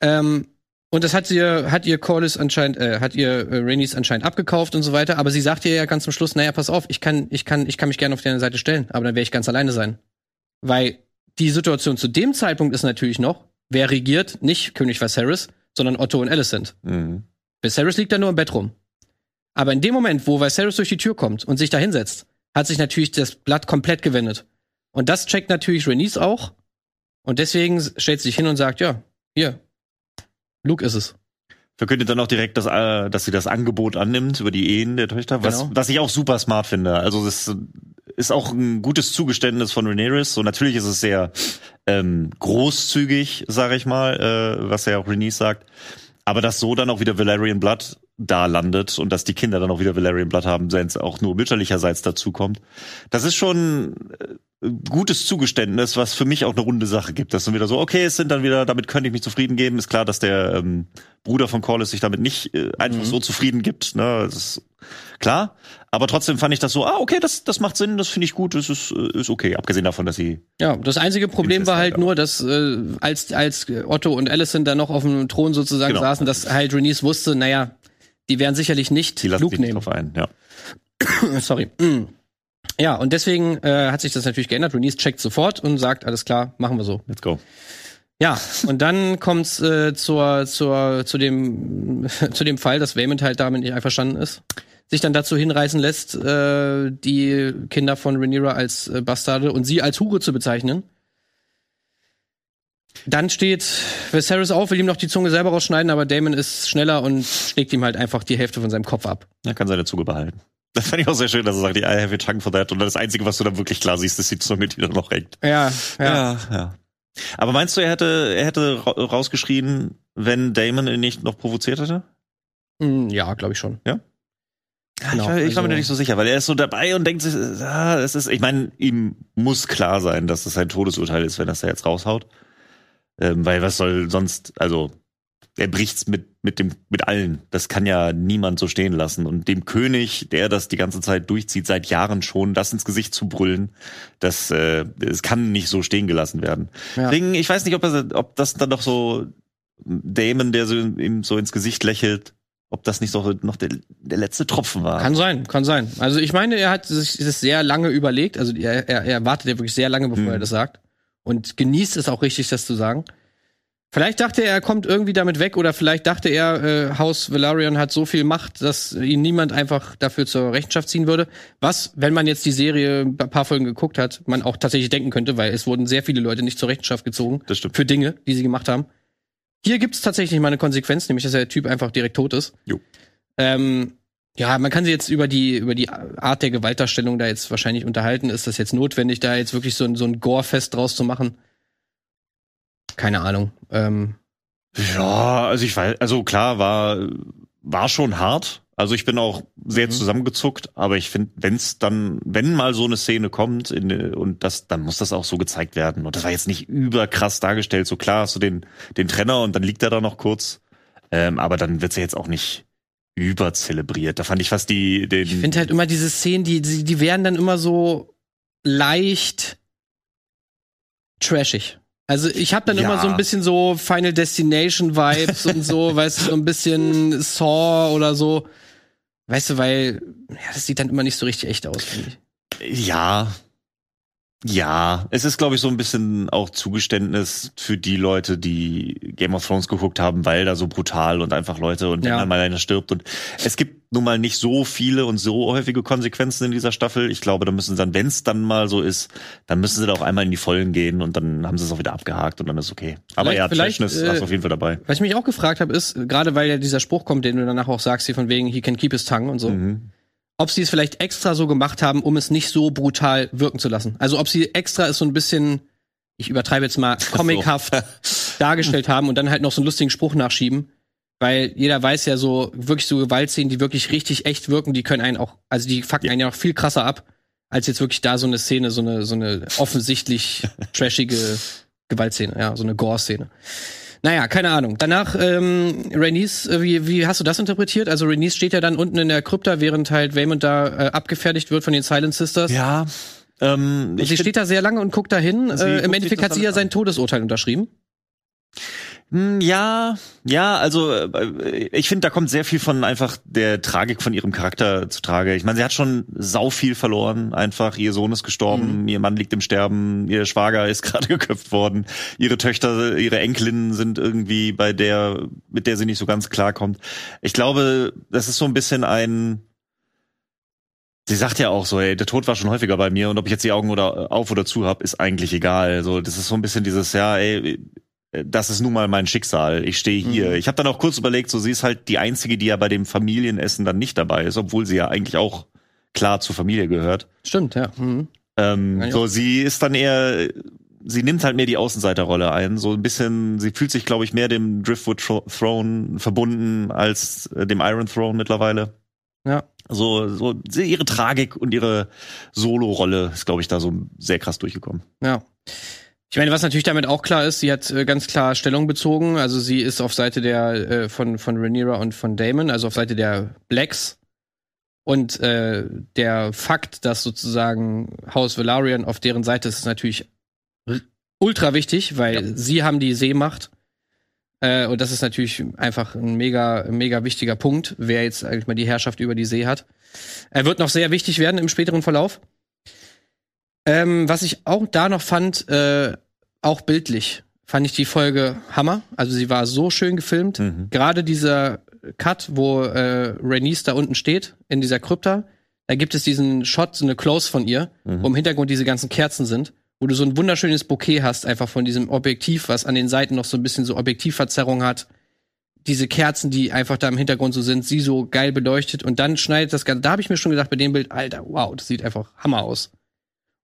S2: Ähm, und das hat ihr, hat ihr Corlys anscheinend, äh, hat ihr äh, Rhaenys anscheinend abgekauft und so weiter. Aber sie sagt ihr ja ganz zum Schluss, naja, pass auf, ich kann, ich kann, ich kann mich gerne auf deine Seite stellen, aber dann werde ich ganz alleine sein. Weil die Situation zu dem Zeitpunkt ist natürlich noch, wer regiert, nicht König Viserys, sondern Otto und Alicent.
S3: Mhm.
S2: Viserys liegt da nur im Bett rum. Aber in dem Moment, wo Viserys durch die Tür kommt und sich da hinsetzt, hat sich natürlich das Blatt komplett gewendet. Und das checkt natürlich Rhaenys auch. Und deswegen stellt sie sich hin und sagt, ja, hier, Luke ist es.
S3: Verkündet dann auch direkt, dass, äh, dass sie das Angebot annimmt über die Ehen der Töchter, was,
S2: Genau.
S3: was ich auch super smart finde. Also das ist auch ein gutes Zugeständnis von Rhaenyra. So natürlich ist es sehr ähm, großzügig, sage ich mal, äh, was ja auch Rhaenys sagt. Aber dass so dann auch wieder Valerian Blood da landet und dass die Kinder dann auch wieder Valerian Blood haben, wenn es auch nur mütterlicherseits dazu kommt. Das ist schon äh, gutes Zugeständnis, was für mich auch eine runde Sache gibt. Das sind wieder so, okay, es sind dann wieder, damit könnte ich mich zufrieden geben. Ist klar, dass der ähm, Bruder von Corlys sich damit nicht äh, einfach so zufrieden gibt. Ne? Das ist klar. Aber trotzdem fand ich das so, ah, okay, das, das macht Sinn, das finde ich gut, das ist, äh, ist okay. Abgesehen davon, dass sie
S2: Ja, das einzige Problem war halt
S3: Festhalter.
S2: nur, dass äh, als, als Otto und Alicent da noch auf dem Thron sozusagen
S3: Genau.
S2: saßen, dass halt Rhaenys wusste, naja, die werden sicherlich nicht
S3: die nicht
S2: nehmen.
S3: drauf ein. Ja.
S2: Sorry. Ja, und deswegen äh, hat sich das natürlich geändert. Rhaenys checkt sofort und sagt, alles klar, machen wir so.
S3: Let's go.
S2: Ja, und dann kommt's äh, zur, zur, zu, dem, zu dem Fall, dass Waymond halt damit nicht einverstanden ist. Sich dann dazu hinreißen lässt, äh, die Kinder von Rhaenyra als äh, Bastarde und sie als Hure zu bezeichnen. Dann steht Viserys auf, will ihm noch die Zunge selber rausschneiden, aber Damon ist schneller und schlägt ihm halt einfach die Hälfte von seinem Kopf ab.
S3: Er kann seine Zunge behalten. Das fand ich auch sehr schön, dass er sagt, I have a tongue for that. Und das Einzige, was du dann wirklich klar siehst, ist die Zunge, die dann noch hängt.
S2: Ja, ja.
S3: ja. ja. Aber meinst du, er hätte, er hätte ra rausgeschrien, wenn Damon ihn nicht noch provoziert hätte?
S2: Mm, Ja, glaube ich schon.
S3: Ja?
S2: Genau,
S3: ich war, ich war mir
S2: also-
S3: da nicht so sicher, weil er ist so dabei und denkt sich, ah, es ist, ich meine, ihm muss klar sein, dass das sein Todesurteil ist, wenn das er jetzt raushaut. Ähm, weil was soll sonst, also er bricht's mit mit dem mit allen. Das kann ja niemand so stehen lassen und dem König, der das die ganze Zeit durchzieht, seit Jahren schon, das ins Gesicht zu brüllen, das äh, es kann nicht so stehen gelassen werden.
S2: Ja.
S3: Deswegen, ich weiß nicht, ob, er, ob das dann doch so Damon, der so ihm so ins Gesicht lächelt, ob das nicht so noch der, der letzte Tropfen war.
S2: Kann sein, kann sein. Also ich meine, er hat sich das sehr lange überlegt. Also er, er, er wartet ja wirklich sehr lange, bevor
S3: Mhm.
S2: er das sagt. Und genießt es auch richtig, das zu sagen. Vielleicht dachte er, er kommt irgendwie damit weg oder vielleicht dachte er, äh, Haus Valerian hat so viel Macht, dass ihn niemand einfach dafür zur Rechenschaft ziehen würde. Was, wenn man jetzt die Serie ein paar Folgen geguckt hat, man auch tatsächlich denken könnte, weil es wurden sehr viele Leute nicht zur Rechenschaft gezogen für Dinge, die sie gemacht haben. Hier gibt's tatsächlich mal eine Konsequenz, nämlich dass der Typ einfach direkt tot ist.
S3: Jo.
S2: Ähm, ja, man kann sich jetzt über die über die Art der Gewaltdarstellung da jetzt wahrscheinlich unterhalten. Ist das jetzt notwendig, da jetzt wirklich so ein so ein Gore-Fest draus zu machen? Keine Ahnung. Ähm,
S3: Ja, also ich weiß, also klar, war, war schon hart. Also ich bin auch sehr
S2: Mhm.
S3: zusammengezuckt, aber ich finde, wenn es dann, wenn mal so eine Szene kommt in, und das, dann muss das auch so gezeigt werden. Und das war jetzt nicht überkrass dargestellt. So klar hast du den, den Trenner und dann liegt er da noch kurz. Ähm, aber dann wird's ja jetzt auch nicht überzelebriert. Da fand ich fast die, den.
S2: ich finde halt immer diese Szenen, die, die die werden dann immer so leicht trashig. Also ich habe dann
S3: Ja.
S2: immer so ein bisschen so Final Destination Vibes und so, weißt du, so ein bisschen Saw oder so. Weißt du, weil ja, das sieht dann immer nicht so richtig echt aus, finde ich.
S3: Ja. Ja, es ist, glaube ich, so ein bisschen auch Zugeständnis für die Leute, die Game of Thrones geguckt haben, weil da so brutal und einfach Leute und wenn
S2: Ja.
S3: dann mal einer stirbt. Und es gibt nun mal nicht so viele und so häufige Konsequenzen in dieser Staffel. Ich glaube, da müssen sie dann, wenn es dann mal so ist, dann müssen sie da auch einmal in die Vollen gehen und dann haben sie es auch wieder abgehakt und dann ist okay. Aber
S2: Vielleicht-
S3: ja, Trashness
S2: äh,
S3: hast du auf jeden Fall dabei.
S2: Was ich mich auch gefragt habe, ist, gerade weil ja dieser Spruch kommt, den du danach auch sagst, hier von wegen, he can keep his tongue und so,
S3: Mhm.
S2: Ob sie es vielleicht extra so gemacht haben, um es nicht so brutal wirken zu lassen. Also ob sie extra es so ein bisschen, ich übertreibe jetzt mal, comichaft dargestellt haben und dann halt noch so einen lustigen Spruch nachschieben. Weil jeder weiß ja so, wirklich so Gewaltszenen, die wirklich richtig echt wirken, die können einen auch, also die fucken einen ja auch viel krasser ab, als jetzt wirklich da so eine Szene, so eine, so eine offensichtlich trashige Gewaltszene, ja, so eine Gore-Szene. Naja, keine Ahnung. Danach, ähm, Rhaenys, äh, wie, wie hast du das interpretiert? Also Rhaenys steht ja dann unten in der Krypta, während halt Waymond da äh, abgefertigt wird von den Silent Sisters.
S3: Ja. Ähm,
S2: Und sie steht da sehr lange und guckt da hin.
S3: Sie
S2: Äh, Im Endeffekt hat sie ja sein. Todesurteil unterschrieben.
S3: Hm, Ja, ja, also äh, ich finde, da kommt sehr viel von einfach der Tragik von ihrem Charakter zu Trage. Ich meine, sie hat schon sau viel verloren. Einfach, ihr Sohn ist gestorben, ihr Mann liegt im Sterben, ihr Schwager ist gerade geköpft worden, ihre Töchter, ihre Enkelinnen sind irgendwie bei der, mit der sie nicht so ganz klarkommt. Ich glaube, das ist so ein bisschen ein Sie sagt ja auch so, ey, der Tod war schon häufiger bei mir und ob ich jetzt die Augen oder auf oder zu hab, ist eigentlich egal. So, das ist so ein bisschen dieses, ja, ey, das ist nun mal mein Schicksal. Ich stehe hier.
S2: Mhm.
S3: Ich habe dann auch kurz überlegt, so sie ist halt die einzige, die ja bei dem Familienessen dann nicht dabei ist, obwohl sie ja eigentlich auch klar zur Familie gehört.
S2: Stimmt, ja. Mhm.
S3: Ähm,
S2: Ja, ja.
S3: so sie ist dann eher, sie nimmt halt mehr die Außenseiterrolle ein, so ein bisschen. Sie fühlt sich, glaube ich, mehr dem Driftwood Throne verbunden als äh, dem Iron Throne mittlerweile.
S2: Ja.
S3: So, so ihre Tragik und ihre Solo-Rolle ist, glaube ich, da so sehr krass durchgekommen.
S2: Ja. Ich meine, was natürlich damit auch klar ist, sie hat äh, ganz klar Stellung bezogen. Also sie ist auf Seite der äh, von von Rhaenyra und von Damon, also auf Seite der Blacks. Und äh, der Fakt, dass sozusagen Haus Velaryon auf deren Seite ist, ist natürlich ultra wichtig, weil sie haben die Seemacht. Äh, und das ist natürlich einfach ein mega, mega wichtiger Punkt, wer jetzt eigentlich mal die Herrschaft über die See hat. Er wird noch sehr wichtig werden im späteren Verlauf. Ähm, was ich auch da noch fand, äh, auch bildlich, fand ich die Folge Hammer. Also sie war so schön gefilmt.
S3: Mhm.
S2: Gerade dieser Cut, wo äh, Rhaenys da unten steht, in dieser Krypta, da gibt es diesen Shot, so eine Close von ihr,
S3: Mhm.
S2: wo im Hintergrund diese ganzen Kerzen sind, wo du so ein wunderschönes Bouquet hast, einfach von diesem Objektiv, was an den Seiten noch so ein bisschen so Objektivverzerrung hat. Diese Kerzen, die einfach da im Hintergrund so sind, sie so geil beleuchtet und dann schneidet das Ganze, da habe ich mir schon gedacht bei dem Bild, Alter, wow, das sieht einfach Hammer aus.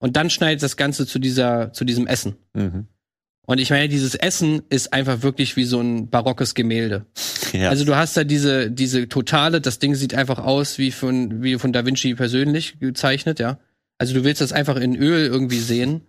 S2: Und dann schneidet das Ganze zu dieser, zu diesem Essen.
S3: Mhm.
S2: Und ich meine, dieses Essen ist einfach wirklich wie so ein barockes Gemälde.
S3: Ja.
S2: Also du hast da diese, diese totale, das Ding sieht einfach aus wie von, wie von Da Vinci persönlich gezeichnet, ja. Also du willst das einfach in Öl irgendwie sehen.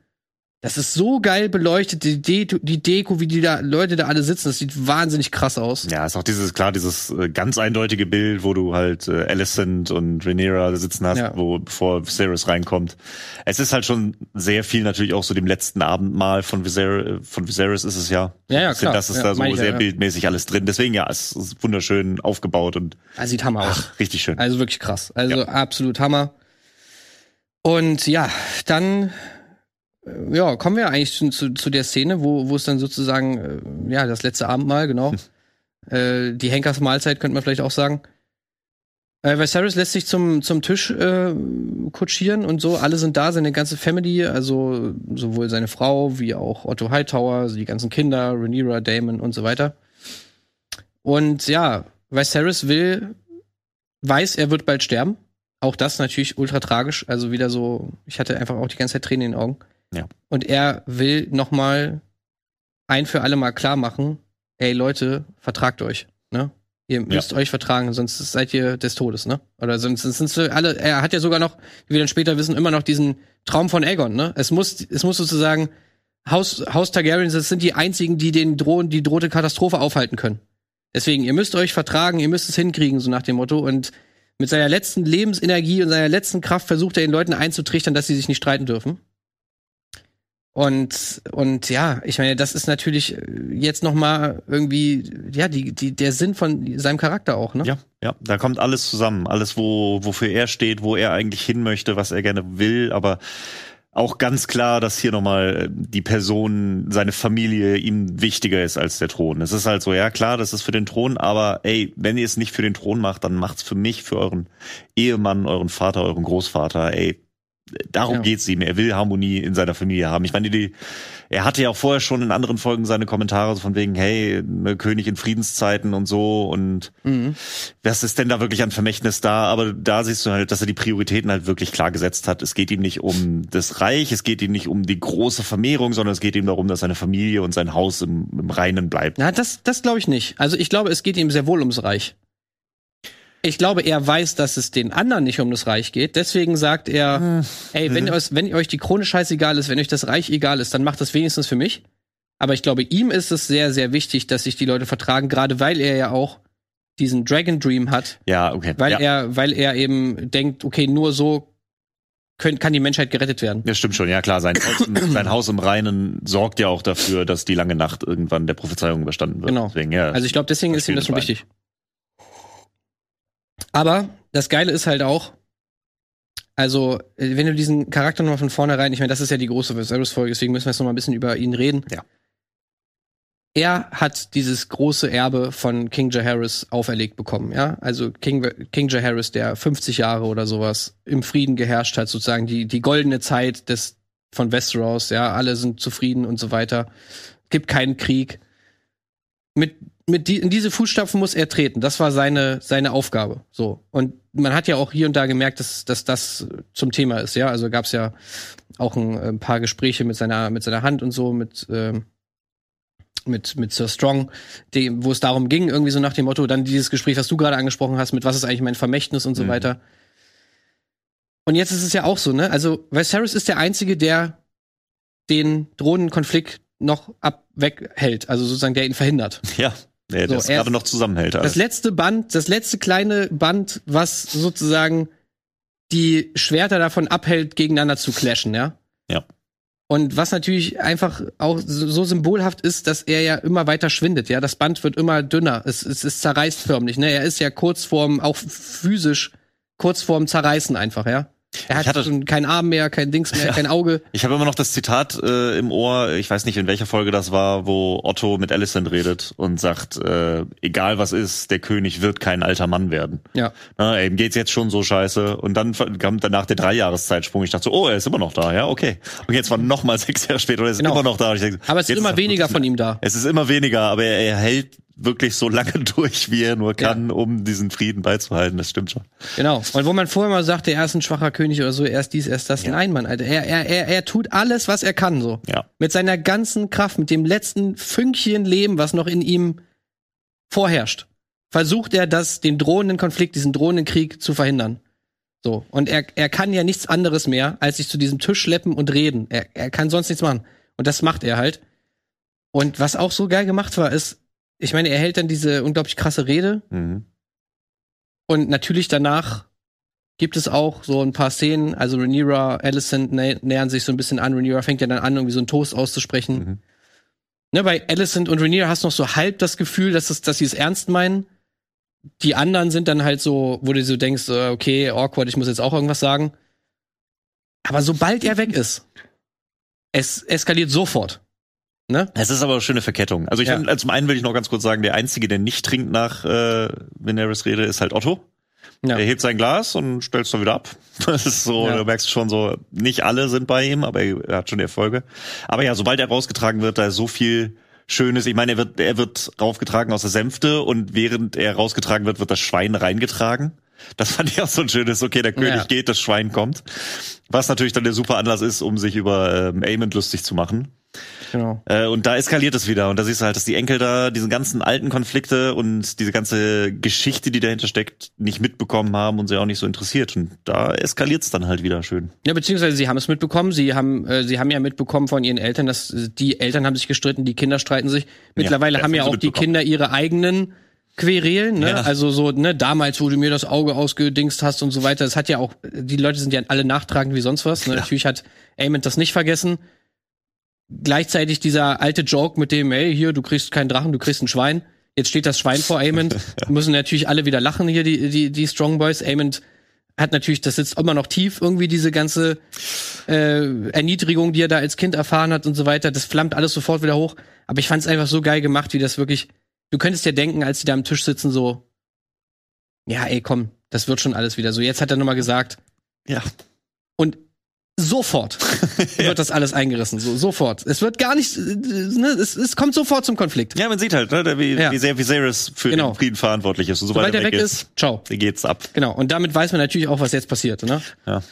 S2: Das ist so geil beleuchtet, die, De die Deko, wie die da Leute da alle sitzen, das sieht wahnsinnig krass aus.
S3: Ja, ist auch dieses, klar, dieses äh, ganz eindeutige Bild, wo du halt äh, Alicent und Rhaenyra sitzen hast,
S2: Ja.
S3: wo, bevor Viserys reinkommt. Es ist halt schon sehr viel natürlich auch so dem letzten Abendmahl von Viserys, von Viserys ist es ja.
S2: Ja, ja, klar.
S3: Das ist
S2: Ja,
S3: da so sehr
S2: ja.
S3: bildmäßig alles drin. Deswegen ja, es ist wunderschön aufgebaut und
S2: Also sieht Hammer aus.
S3: ach, richtig schön.
S2: Also wirklich krass. Also absolut Hammer. Und ja, dann ja, kommen wir eigentlich zu, zu, zu der Szene, wo, wo es dann sozusagen, äh, ja, das letzte Abendmahl, genau. äh, die Henkersmahlzeit könnte man vielleicht auch sagen. Äh, Viserys lässt sich zum, zum Tisch äh, kutschieren und so. Alle sind da, seine ganze Family, also sowohl seine Frau wie auch Otto Hightower, also die ganzen Kinder, Rhaenyra, Damon und so weiter. Und ja, Viserys will, weiß, er wird bald sterben. Auch das natürlich ultra tragisch. Also wieder so, ich hatte einfach auch die ganze Zeit Tränen in den Augen.
S3: Ja.
S2: Und er will noch mal ein für alle Mal klar machen, ey Leute, vertragt euch, ne? Ihr müsst euch vertragen, sonst seid ihr des Todes, ne? Oder sonst sind alle, er hat ja sogar noch, wie wir dann später wissen, immer noch diesen Traum von Aegon, ne? Es muss, es muss sozusagen, Haus, Haus Targaryen, das sind die einzigen, die den drohen, die drohte Katastrophe aufhalten können. Deswegen, ihr müsst euch vertragen, ihr müsst es hinkriegen, so nach dem Motto. Und mit seiner letzten Lebensenergie und seiner letzten Kraft versucht er den Leuten einzutrichtern, dass sie sich nicht streiten dürfen. Und, und ja, ich meine, das ist natürlich äh, jetzt noch mal irgendwie, ja, die, die, der Sinn von seinem Charakter auch, ne?
S3: Ja, ja, da kommt alles zusammen. Alles, wo, wofür er steht, wo er eigentlich hin möchte, was er gerne will, aber auch ganz klar, dass hier nochmal die Person, seine Familie ihm wichtiger ist als der Thron. Es ist halt so, ja klar, das ist für den Thron, aber ey, wenn ihr es nicht für den Thron macht, dann macht's für mich, für euren Ehemann, euren Vater, euren Großvater, ey. Darum
S2: Ja.
S3: geht's ihm. Er will Harmonie in seiner Familie haben. Ich meine, die, er hatte ja auch vorher schon in anderen Folgen seine Kommentare von wegen, hey, ne, König in Friedenszeiten und so und
S2: Mhm.
S3: was ist denn da wirklich an Vermächtnis da? Aber da siehst du halt, dass er die Prioritäten halt wirklich klar gesetzt hat. Es geht ihm nicht um das Reich, es geht ihm nicht um die große Vermehrung, sondern es geht ihm darum, dass seine Familie und sein Haus im, im Reinen bleibt.
S2: Na, das, das glaube ich nicht. Also ich glaube, es geht ihm sehr wohl ums Reich. Ich glaube, er weiß, dass es den anderen nicht um das Reich geht. Deswegen sagt er, ey, wenn, ihr euch, wenn euch die Krone scheißegal ist, wenn euch das Reich egal ist, dann macht das wenigstens für mich. Aber ich glaube, ihm ist es sehr, sehr wichtig, dass sich die Leute vertragen, gerade weil er ja auch diesen Dragon Dream hat,
S3: Ja, okay.
S2: weil
S3: ja.
S2: er, weil er eben denkt, okay, nur so können, kann die Menschheit gerettet werden.
S3: Ja, stimmt schon. Ja, klar. Sein Haus, im- sein Haus im Reinen sorgt ja auch dafür, dass die lange Nacht irgendwann der Prophezeiung überstanden wird.
S2: Genau.
S3: Deswegen, ja.
S2: Also ich glaube, deswegen ist ihm das schon wichtig. Aber das Geile ist halt auch, also äh, wenn du diesen Charakter nochmal von vornherein, ich meine, das ist ja die große Viserys-Folge, deswegen müssen wir jetzt nochmal ein bisschen über ihn reden.
S3: Ja.
S2: Er hat dieses große Erbe von King Jaehaerys auferlegt bekommen, ja. Also King, King Jaehaerys, der 50 Jahre oder sowas im Frieden geherrscht hat, sozusagen die, die goldene Zeit des, von Westeros, ja. Alle sind zufrieden und so weiter. Gibt keinen Krieg. Mit mit die, in diese Fußstapfen muss er treten. Das war seine, seine Aufgabe. So. Und man hat ja auch hier und da gemerkt, dass, dass das zum Thema ist, ja. Also gab es ja auch ein, ein paar Gespräche mit seiner, mit seiner Hand und so, mit, ähm, mit, mit Sir Strong, dem, wo es darum ging, irgendwie so nach dem Motto, dann dieses Gespräch, was du gerade angesprochen hast, mit was ist eigentlich mein Vermächtnis und so
S3: Mhm.
S2: weiter. Und jetzt ist es ja auch so, ne? Also, Viserys ist der Einzige, der den drohenden Konflikt noch ab weghält, also sozusagen der ihn verhindert.
S3: ja. Der
S2: So,
S3: das
S2: er-
S3: gerade noch zusammenhält.
S2: Das
S3: Alles.
S2: letzte Band, das letzte kleine Band, was sozusagen die Schwerter davon abhält, gegeneinander zu clashen, ja?
S3: Ja.
S2: Und was natürlich einfach auch so so symbolhaft ist, dass er ja immer weiter schwindet, ja? Das Band wird immer dünner, es, es, es zerreißt förmlich, ne? Er ist ja kurz vorm, auch physisch, kurz vorm Zerreißen einfach, ja? Er hat
S3: hatte-
S2: schon kein Arm mehr, kein Dings mehr,
S3: Ja.
S2: kein Auge.
S3: Ich habe immer noch das Zitat äh, im Ohr, ich weiß nicht, in welcher Folge das war, wo Otto mit Alicent redet und sagt, äh, egal was ist, der König wird kein alter Mann werden.
S2: Ja.
S3: Na, ihm geht's jetzt schon so scheiße. Und dann kam danach der Dreijahreszeitsprung. Ich dachte so, oh, er ist immer noch da, ja, okay. Und jetzt war noch mal sechs Jahre später und er ist
S2: Genau.
S3: immer noch da. Denke,
S2: Aber es ist immer weniger von ihm da.
S3: Es ist immer weniger, aber er, er hält wirklich so lange durch, wie er nur kann, um diesen Frieden beizuhalten. Das stimmt schon.
S2: Genau. Und wo man vorher mal sagte, er ist ein schwacher König oder so, er ist dies, er ist das.
S3: Ja.
S2: Nein, Mann, Alter. Er, er, er, er tut alles, was er kann, so.
S3: Ja.
S2: Mit seiner ganzen Kraft, mit dem letzten Fünkchen Leben, was noch in ihm vorherrscht, versucht er das, den drohenden Konflikt, diesen drohenden Krieg zu verhindern. So. Und er, er kann ja nichts anderes mehr, als sich zu diesem Tisch schleppen und reden. Er, er kann sonst nichts machen. Und das macht er halt. Und was auch so geil gemacht war, ist, ich meine, er hält dann diese unglaublich krasse Rede,
S3: Mhm.
S2: und natürlich danach gibt es auch so ein paar Szenen, also Rhaenyra, Alicent nä nähern sich so ein bisschen an. Rhaenyra fängt ja dann an, irgendwie so einen Toast auszusprechen.
S3: Mhm.
S2: Ne, bei Alicent und Rhaenyra hast du noch so halb das Gefühl, dass, es, dass sie es ernst meinen. Die anderen sind dann halt so, wo du so denkst, äh, okay, awkward, ich muss jetzt auch irgendwas sagen. Aber sobald er weg ist, es eskaliert sofort. Ne?
S3: Es ist aber eine schöne Verkettung. Also ich
S2: Ja.
S3: find, also zum einen will ich noch ganz kurz sagen, der Einzige, der nicht trinkt nach äh, Veneris Rede, ist halt Otto.
S2: Ja.
S3: Er hebt sein Glas und stellt es dann wieder ab. Das ist so,
S2: Ja.
S3: du merkst schon so, nicht alle sind bei ihm, aber er, er hat schon Erfolge. Aber ja, sobald er rausgetragen wird, da ist so viel Schönes. Ich meine, er wird, er wird raufgetragen aus der Sänfte und während er rausgetragen wird, wird das Schwein reingetragen. Das fand ich auch so ein schönes, okay, der König
S2: Ja.
S3: geht, das Schwein kommt. Was natürlich dann der super Anlass ist, um sich über ähm, Aemond lustig zu machen.
S2: Genau.
S3: Äh, und da eskaliert es wieder. Und da siehst du halt, dass die Enkel da diese ganzen alten Konflikte und diese ganze Geschichte, die dahinter steckt, nicht mitbekommen haben und sie auch nicht so interessiert. Und da eskaliert es dann halt wieder schön.
S2: Ja, beziehungsweise sie haben es mitbekommen. Sie haben, äh, sie haben ja mitbekommen von ihren Eltern, dass die Eltern haben sich gestritten, die Kinder streiten sich. Mittlerweile haben ja
S3: haben sie
S2: auch die. Kinder ihre eigenen Querelen, ne?
S3: Ja.
S2: Also so, ne, damals, wo du mir das Auge ausgedingst hast und so weiter. Das hat ja auch, die Leute sind ja alle nachtragend wie sonst was. Ne?
S3: Ja.
S2: Natürlich hat Aemond das nicht vergessen. Gleichzeitig dieser alte Joke mit dem, ey, hier, du kriegst keinen Drachen, du kriegst ein Schwein. Jetzt steht das Schwein vor Aemond. Müssen natürlich alle wieder lachen hier, die, die, die Strong Boys. Aemond hat natürlich, das sitzt immer noch tief, irgendwie diese ganze äh, Erniedrigung, die er da als Kind erfahren hat und so weiter. Das flammt alles sofort wieder hoch. Aber ich fand es einfach so geil gemacht, wie das wirklich. Du könntest dir denken, als die da am Tisch sitzen, so, ja, ey, komm, das wird schon alles wieder so. Jetzt hat er nochmal gesagt,
S3: Ja.
S2: und sofort wird das alles eingerissen. So, sofort. Es wird gar nicht, äh, ne, es, es kommt sofort zum Konflikt.
S3: Ja, man sieht halt, ne, wie,
S2: Ja.
S3: wie sehr Viserys für
S2: Genau.
S3: den Frieden verantwortlich ist. Und sobald,
S2: Sobald er weg ist, ciao.
S3: wie geht's ab.
S2: Genau. Und damit weiß man natürlich auch, was jetzt passiert, ne?
S3: Ja.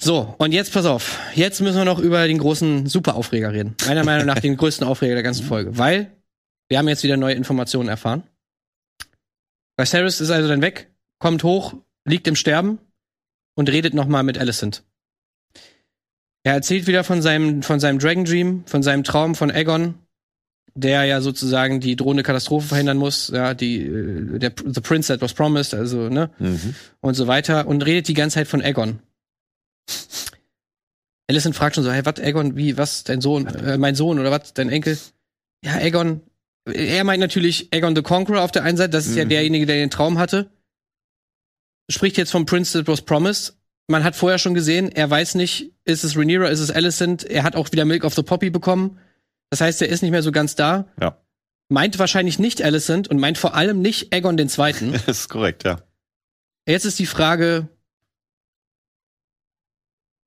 S2: So, und jetzt pass auf. Jetzt müssen wir noch über den großen Superaufreger reden. Meiner Meinung nach den größten Aufreger der ganzen Folge. Weil wir haben jetzt wieder neue Informationen erfahren. Viserys ist also dann weg, kommt hoch, liegt im Sterben und redet nochmal mit Alicent. Er erzählt wieder von seinem, von seinem Dragon Dream, von seinem Traum von Aegon, der ja sozusagen die drohende Katastrophe verhindern muss, ja, die, äh, der, The Prince that was promised, also, ne,
S3: Mhm.
S2: und so weiter und redet die ganze Zeit von Aegon. Alicent fragt schon so, hey, was, Aegon, wie, was, dein Sohn, äh, mein Sohn oder was, dein Enkel? Ja, Aegon. Er meint natürlich Aegon the Conqueror auf der einen Seite, das ist ja
S3: Mhm.
S2: derjenige, der den Traum hatte. Spricht jetzt vom Prince that was promised. Man hat vorher schon gesehen, er weiß nicht, ist es Rhaenyra, ist es Alicent. Er hat auch wieder Milk of the Poppy bekommen. Das heißt, er ist nicht mehr so ganz da.
S3: Ja.
S2: Meint wahrscheinlich nicht Alicent und meint vor allem nicht Aegon den Zweiten.
S3: Das ist korrekt, ja.
S2: Jetzt ist die Frage,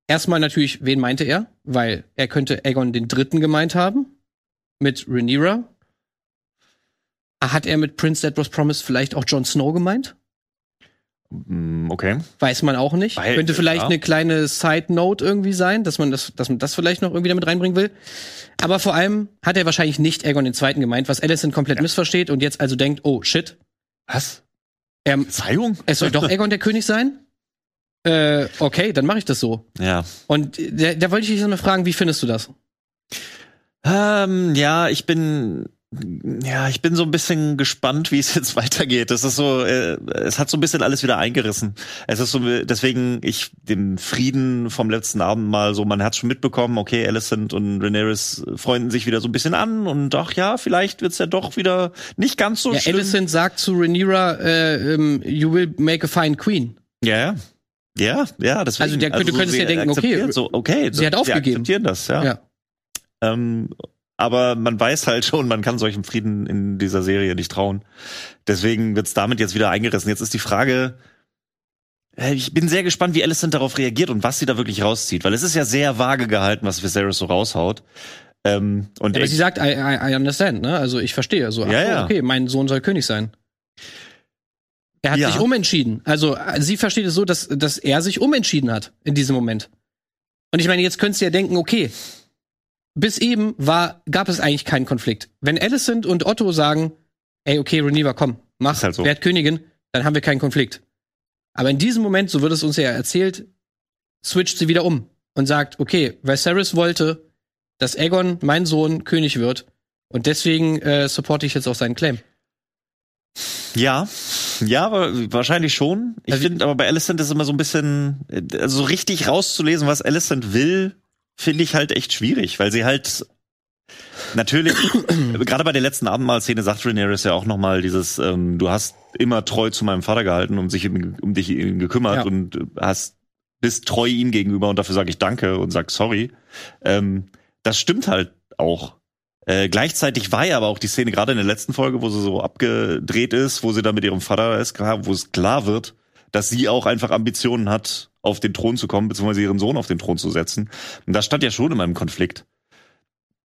S2: erstmal natürlich, wen meinte er? Weil er könnte Aegon den Dritten gemeint haben. Mit Rhaenyra. Hat er mit Prince That Was Promised vielleicht auch Jon Snow gemeint?
S3: Mm, Okay.
S2: Weiß man auch nicht.
S3: Weil,
S2: könnte vielleicht
S3: ja.
S2: eine kleine Side-Note irgendwie sein, dass man das, dass man das vielleicht noch irgendwie damit reinbringen will. Aber vor allem hat er wahrscheinlich nicht Aegon den Zweiten gemeint, was Alicent komplett missversteht und jetzt also denkt, oh shit,
S3: Was?
S2: er,
S3: Verzeihung?
S2: es soll doch Aegon der König sein? Äh, okay, dann mache ich das so.
S3: Ja.
S2: Und da, da wollte ich dich mal fragen, wie findest du das?
S3: Ähm, ja, ich bin ja, ich bin so ein bisschen gespannt, wie es jetzt weitergeht. Das ist so, äh, es hat so ein bisschen alles wieder eingerissen. Es ist so, deswegen ich dem Frieden vom letzten Abend mal so, man hat schon mitbekommen, okay, Alicent und Daenerys freunden sich wieder so ein bisschen an und ach ja, vielleicht wird's ja doch wieder nicht ganz so
S2: Ja,
S3: schlimm.
S2: Alicent sagt zu Rhaenyra, äh, ähm, you will make a fine queen.
S3: Ja, ja. Ja, ja, deswegen.
S2: Also der- du könntest
S3: sie
S2: dir denken, okay,
S3: So, okay,
S2: sie hat aufgegeben.
S3: akzeptieren das, ja.
S2: Ja.
S3: Ähm, aber man weiß halt schon, man kann solchen Frieden in dieser Serie nicht trauen. Deswegen wird's damit jetzt wieder eingerissen. Jetzt ist die Frage, äh, ich bin sehr gespannt, wie Alicent darauf reagiert und was sie da wirklich rauszieht, weil es ist ja sehr vage gehalten, was Viserys so raushaut. Ähm, und
S2: Aber sie sagt, I, I, I understand, ne? Also ich verstehe. So, ach
S3: Ja, ja.
S2: okay, mein Sohn soll König sein. Er hat
S3: Ja.
S2: sich umentschieden. Also äh, sie versteht es so, dass, dass er sich umentschieden hat in diesem Moment. Und ich meine, jetzt könntest du ja denken, okay, bis eben war, gab es eigentlich keinen Konflikt. Wenn Alicent und Otto sagen, ey, okay, Rhaenyra, komm, mach,
S3: halt so.
S2: werd Königin, dann haben wir keinen Konflikt. Aber in diesem Moment, so wird es uns ja erzählt, switcht sie wieder um und sagt, okay, Viserys wollte, dass Aegon, mein Sohn, König wird. Und deswegen äh, supporte ich jetzt auch seinen Claim.
S3: Ja, ja, aber wahrscheinlich schon. Ich
S2: Also-
S3: finde aber bei Alicent ist immer so ein bisschen, äh, also so richtig rauszulesen, was Alicent will, finde ich halt echt schwierig, weil sie halt natürlich, gerade bei der letzten Abendmahlszene sagt Rhaenyra ja auch nochmal dieses, ähm, du hast immer treu zu meinem Vater gehalten, um sich um, dich gekümmert
S2: Ja.
S3: und hast bist treu ihm gegenüber und dafür sage ich Danke und sag sorry. Ähm, das stimmt halt auch. Äh, gleichzeitig war ja aber auch die Szene gerade in der letzten Folge, wo sie so abgedreht ist, wo sie da mit ihrem Vater ist, wo es klar wird, dass sie auch einfach Ambitionen hat, auf den Thron zu kommen, beziehungsweise ihren Sohn auf den Thron zu setzen. Und das stand ja schon in meinem Konflikt.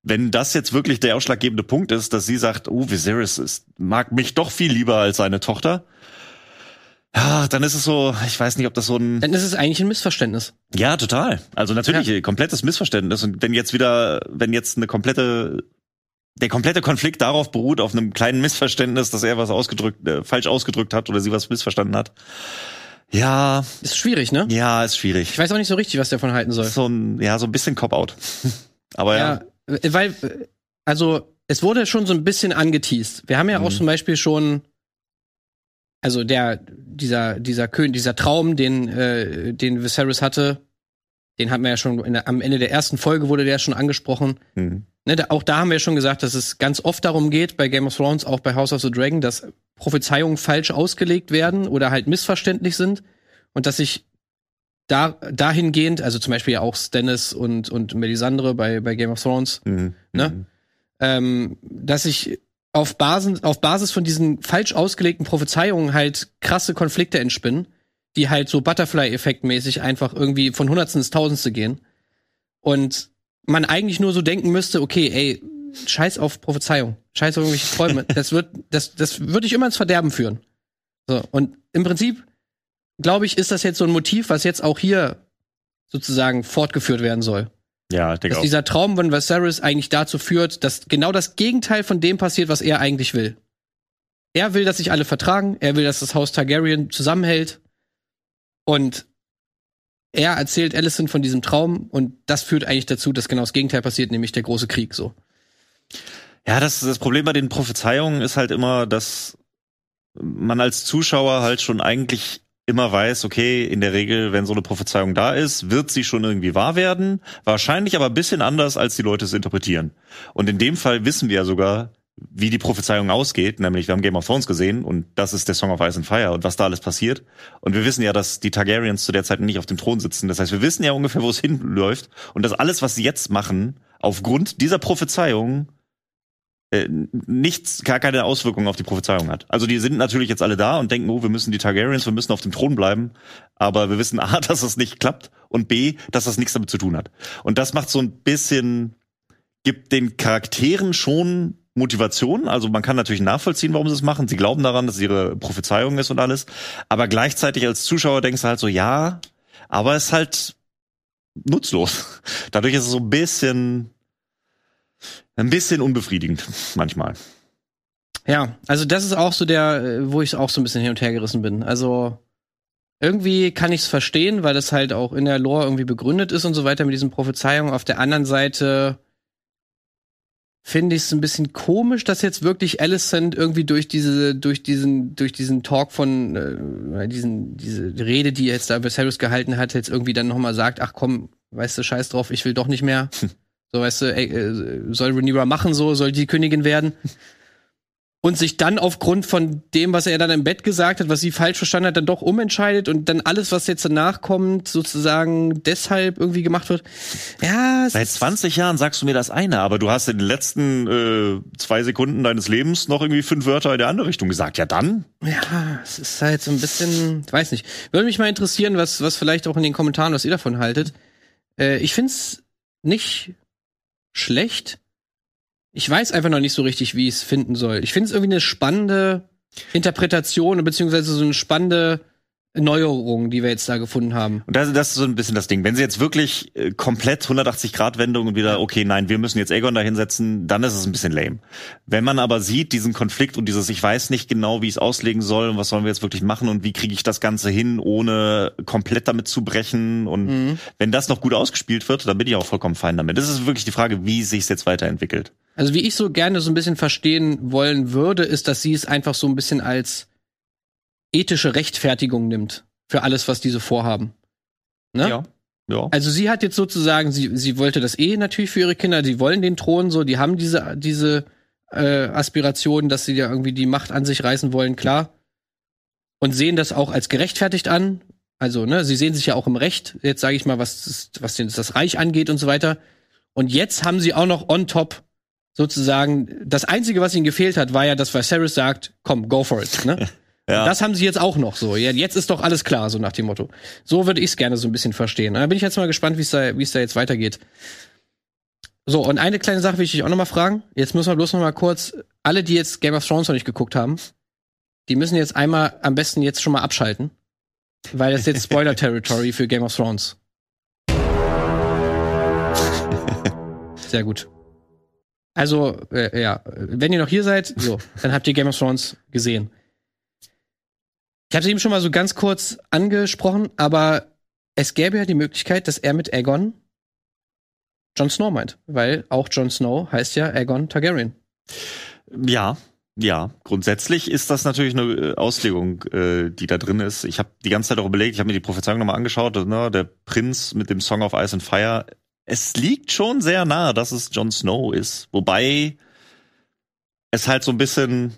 S3: Wenn das jetzt wirklich der ausschlaggebende Punkt ist, dass sie sagt, oh, Viserys ist, mag mich doch viel lieber als seine Tochter, ja, dann ist es so, ich weiß nicht, ob das so ein
S2: Dann ist es eigentlich ein Missverständnis.
S3: ja, total. Also natürlich äh, komplettes Missverständnis. Und wenn jetzt wieder, wenn jetzt eine komplette, der komplette Konflikt darauf beruht, auf einem kleinen Missverständnis, dass er was ausgedrückt, äh, falsch ausgedrückt hat oder sie was missverstanden hat. Ja,
S2: Ist schwierig, ne?
S3: ja, ist schwierig.
S2: Ich weiß auch nicht so richtig, was der davon halten soll.
S3: So ein, ja, so ein bisschen Cop-out. Aber ja.
S2: Ja, äh, weil, äh, also, es wurde schon so ein bisschen angeteased. Wir haben ja auch
S3: Mhm.
S2: zum Beispiel schon, also der, dieser, dieser König, dieser Traum, den, äh, den Viserys hatte, den hatten wir ja schon der, am Ende der ersten Folge wurde der schon angesprochen.
S3: Hm.
S2: Ne, da, auch da haben wir schon gesagt, dass es ganz oft darum geht, bei Game of Thrones, auch bei House of the Dragon, dass Prophezeiungen falsch ausgelegt werden oder halt missverständlich sind und dass sich da, dahingehend, also zum Beispiel ja auch Stannis und, und Melisandre bei, bei Game of Thrones,
S3: Mhm.
S2: Ne?
S3: Mhm.
S2: ähm, dass sich auf Basis, auf Basis von diesen falsch ausgelegten Prophezeiungen halt krasse Konflikte entspinnen, die halt so Butterfly-Effekt-mäßig einfach irgendwie von Hundertsten ins Tausendste gehen. Und man eigentlich nur so denken müsste, okay, ey, scheiß auf Prophezeiung, scheiß auf irgendwelche Träume. das wird, das, das würde ich immer ins Verderben führen. So, und im Prinzip, glaube ich, ist das jetzt so ein Motiv, was jetzt auch hier sozusagen fortgeführt werden soll.
S3: Ja, ich denke
S2: Dass
S3: auch.
S2: dieser Traum von Viserys eigentlich dazu führt, dass genau das Gegenteil von dem passiert, was er eigentlich will. Er will, dass sich alle vertragen, er will, dass das Haus Targaryen zusammenhält. Und er erzählt Alicent von diesem Traum und das führt eigentlich dazu, dass genau das Gegenteil passiert, nämlich der große Krieg so.
S3: Ja, das, das Problem bei den Prophezeiungen ist halt immer, dass man als Zuschauer halt schon eigentlich immer weiß, okay, in der Regel, wenn so eine Prophezeiung da ist, wird sie schon irgendwie wahr werden. Wahrscheinlich aber ein bisschen anders, als die Leute es interpretieren. Und in dem Fall wissen wir ja sogar, wie die Prophezeiung ausgeht, nämlich wir haben Game of Thrones gesehen und das ist der Song of Ice and Fire und was da alles passiert. Und wir wissen ja, dass die Targaryens zu der Zeit nicht auf dem Thron sitzen. Das heißt, wir wissen ja ungefähr, wo es hinläuft und dass alles, was sie jetzt machen, aufgrund dieser Prophezeiung äh, nichts, gar keine Auswirkungen auf die Prophezeiung hat. Also die sind natürlich jetzt alle da und denken, oh, wir müssen die Targaryens, wir müssen auf dem Thron bleiben, aber wir wissen A, dass das nicht klappt und B, dass das nichts damit zu tun hat. Und das macht so ein bisschen, gibt den Charakteren schon Motivation. Also man kann natürlich nachvollziehen, warum sie es machen. Sie glauben daran, dass es ihre Prophezeiung ist und alles. Aber gleichzeitig als Zuschauer denkst du halt so, ja, aber es ist halt nutzlos. Dadurch ist es so ein bisschen, ein bisschen unbefriedigend manchmal.
S2: Ja, also das ist auch so der, wo ich auch so ein bisschen hin und her gerissen bin. Also irgendwie kann ich es verstehen, weil es halt auch in der Lore irgendwie begründet ist und so weiter mit diesen Prophezeiungen. Auf der anderen Seite finde ich es ein bisschen komisch, dass jetzt wirklich Alicent irgendwie durch diese, durch diesen, durch diesen Talk von äh, diesen, diese Rede, die jetzt da Viserys gehalten hat, jetzt irgendwie dann nochmal sagt, ach komm, weißt du, scheiß drauf, ich will doch nicht mehr. so, weißt du, ey, äh, soll Rhaenyra machen so, soll die Königin werden und sich dann aufgrund von dem, was er dann im Bett gesagt hat, was sie falsch verstanden hat, dann doch umentscheidet und dann alles, was jetzt danach kommt, sozusagen deshalb irgendwie gemacht wird. Ja.
S3: Seit 20 Jahren sagst du mir das eine, aber du hast in den letzten äh, zwei Sekunden deines Lebens noch irgendwie fünf Wörter in der andere Richtung gesagt. Ja, dann?
S2: Ja, es ist halt so ein bisschen, weiß nicht. Würde mich mal interessieren, was, was vielleicht auch in den Kommentaren, was ihr davon haltet. Äh, ich find's nicht schlecht ich weiß einfach noch nicht so richtig, wie ich es finden soll. Ich finde es irgendwie eine spannende Interpretation, beziehungsweise so eine spannende Neuerung, die wir jetzt da gefunden haben.
S3: Und das, das ist so ein bisschen das Ding. Wenn sie jetzt wirklich äh, komplett 180 Grad Wendung und wieder, okay, nein, wir müssen jetzt Aegon da hinsetzen, dann ist es ein bisschen lame. Wenn man aber sieht, diesen Konflikt und dieses, ich weiß nicht genau, wie ich es auslegen soll und was sollen wir jetzt wirklich machen und wie kriege ich das Ganze hin, ohne komplett damit zu brechen und mhm. wenn das noch gut ausgespielt wird, dann bin ich auch vollkommen fein damit. Das ist wirklich die Frage, wie sich es jetzt weiterentwickelt.
S2: Also wie ich so gerne so ein bisschen verstehen wollen würde, ist, dass sie es einfach so ein bisschen als ethische Rechtfertigung nimmt für alles, was diese vorhaben. Ne? Ja. Ja. Also sie hat jetzt sozusagen, sie, sie wollte das eh natürlich für ihre Kinder, die wollen den Thron so, die haben diese, diese äh, Aspirationen, dass sie ja irgendwie die Macht an sich reißen wollen, klar. Und sehen das auch als gerechtfertigt an. Also, ne, sie sehen sich ja auch im Recht, jetzt sage ich mal, was, das, was das Reich angeht und so weiter. Und jetzt haben sie auch noch on top sozusagen, das Einzige, was ihnen gefehlt hat, war ja, dass Viserys sagt, komm, go for it. Ne? ja. Das haben sie jetzt auch noch so. Jetzt ist doch alles klar, so nach dem Motto. So würde ich es gerne so ein bisschen verstehen. Da bin ich jetzt mal gespannt, wie es da, wie es da jetzt weitergeht. So, und eine kleine Sache will ich dich auch noch mal fragen. Jetzt müssen wir bloß noch mal kurz, alle, die jetzt Game of Thrones noch nicht geguckt haben, die müssen jetzt einmal am besten jetzt schon mal abschalten. Weil das ist jetzt Spoiler-Territory für Game of Thrones. Sehr gut. Also, äh, ja, wenn ihr noch hier seid, so, dann habt ihr Game of Thrones gesehen. Ich hatte eben schon mal so ganz kurz angesprochen, aber es gäbe ja die Möglichkeit, dass er mit Aegon Jon Snow meint, weil auch Jon Snow heißt ja Aegon Targaryen.
S3: Ja, ja, grundsätzlich ist das natürlich eine äh, Auslegung, äh, die da drin ist. Ich habe die ganze Zeit auch überlegt, ich habe mir die Prophezeiung nochmal angeschaut, ne, der Prinz mit dem Song of Ice and Fire es liegt schon sehr nah, dass es Jon Snow ist. Wobei es halt so ein bisschen.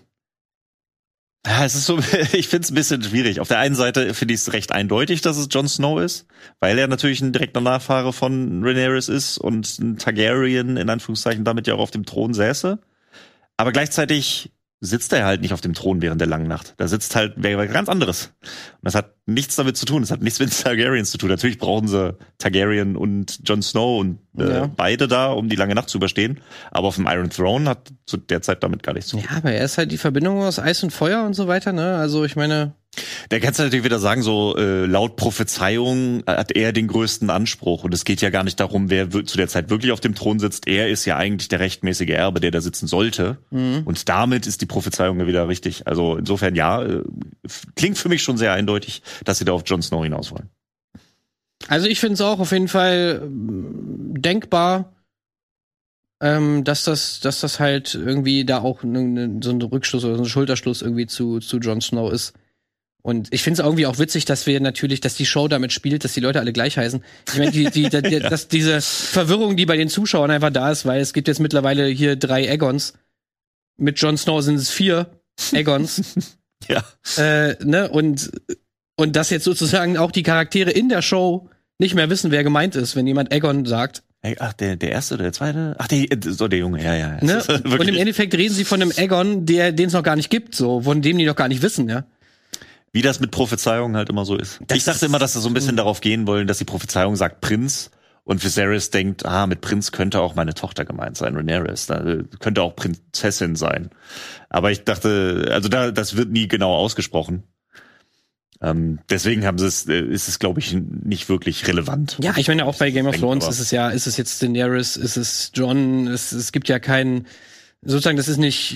S3: Ja, es ist so, ich finde es ein bisschen schwierig. Auf der einen Seite finde ich es recht eindeutig, dass es Jon Snow ist, weil er natürlich ein direkter Nachfahre von Rhaenyra ist und ein Targaryen in Anführungszeichen damit ja auch auf dem Thron säße. Aber gleichzeitig sitzt er halt nicht auf dem Thron während der langen Nacht. Da sitzt halt wer ganz anderes. Und das hat nichts damit zu tun. Das hat nichts mit Targaryens zu tun. Natürlich brauchen sie Targaryen und Jon Snow und äh, ja. beide da, um die lange Nacht zu überstehen. Aber auf dem Iron Throne hat zu der Zeit damit gar nichts zu
S2: tun. Ja, aber er ist halt die Verbindung aus Eis und Feuer und so weiter, ne? Also ich meine,
S3: der kannst du natürlich wieder sagen, so äh, laut Prophezeiung hat er den größten Anspruch. Und es geht ja gar nicht darum, wer zu der Zeit wirklich auf dem Thron sitzt. Er ist ja eigentlich der rechtmäßige Erbe, der da sitzen sollte. Mhm. Und damit ist die Prophezeiung ja wieder richtig. Also insofern ja, äh, klingt für mich schon sehr eindeutig, dass sie da auf Jon Snow hinaus wollen.
S2: Also ich finde es auch auf jeden Fall ähm, denkbar, ähm, dass das, dass das halt irgendwie da auch ne, ne, so ein Rückschluss oder so ein Schulterschluss irgendwie zu, zu Jon Snow ist. Und ich finde es irgendwie auch witzig, dass wir natürlich, dass die Show damit spielt, dass die Leute alle gleich heißen. Ich meine, die, die, die,
S3: Ja.
S2: dass diese Verwirrung, die bei den Zuschauern einfach da ist, weil es gibt jetzt mittlerweile hier drei Aegons. Mit Jon Snow sind es vier Aegons.
S3: Ja.
S2: äh, ne? Und, und dass jetzt sozusagen auch die Charaktere in der Show nicht mehr wissen, wer gemeint ist, wenn jemand Aegon sagt.
S3: Ach, der, der erste oder der zweite? Ach, der, so der Junge, ja, ja.
S2: Ne? Und im Endeffekt reden sie von einem Aegon, der den es noch gar nicht gibt, so, von dem die noch gar nicht wissen, ja.
S3: Wie das mit Prophezeiungen halt immer so ist.
S2: Das
S3: ich dachte immer, dass sie so ein bisschen darauf gehen wollen, dass die Prophezeiung sagt Prinz und Viserys denkt, ah, mit Prinz könnte auch meine Tochter gemeint sein, Rhaenyra. Da äh, könnte auch Prinzessin sein. Aber ich dachte, also da, das wird nie genau ausgesprochen. Ähm, deswegen haben sie es, äh, ist es, glaube ich, nicht wirklich relevant.
S2: Ja, ich meine, auch bei Game of Thrones ist es ja, ist es jetzt Daenerys, ist es John, es, es gibt ja keinen, sozusagen, das ist nicht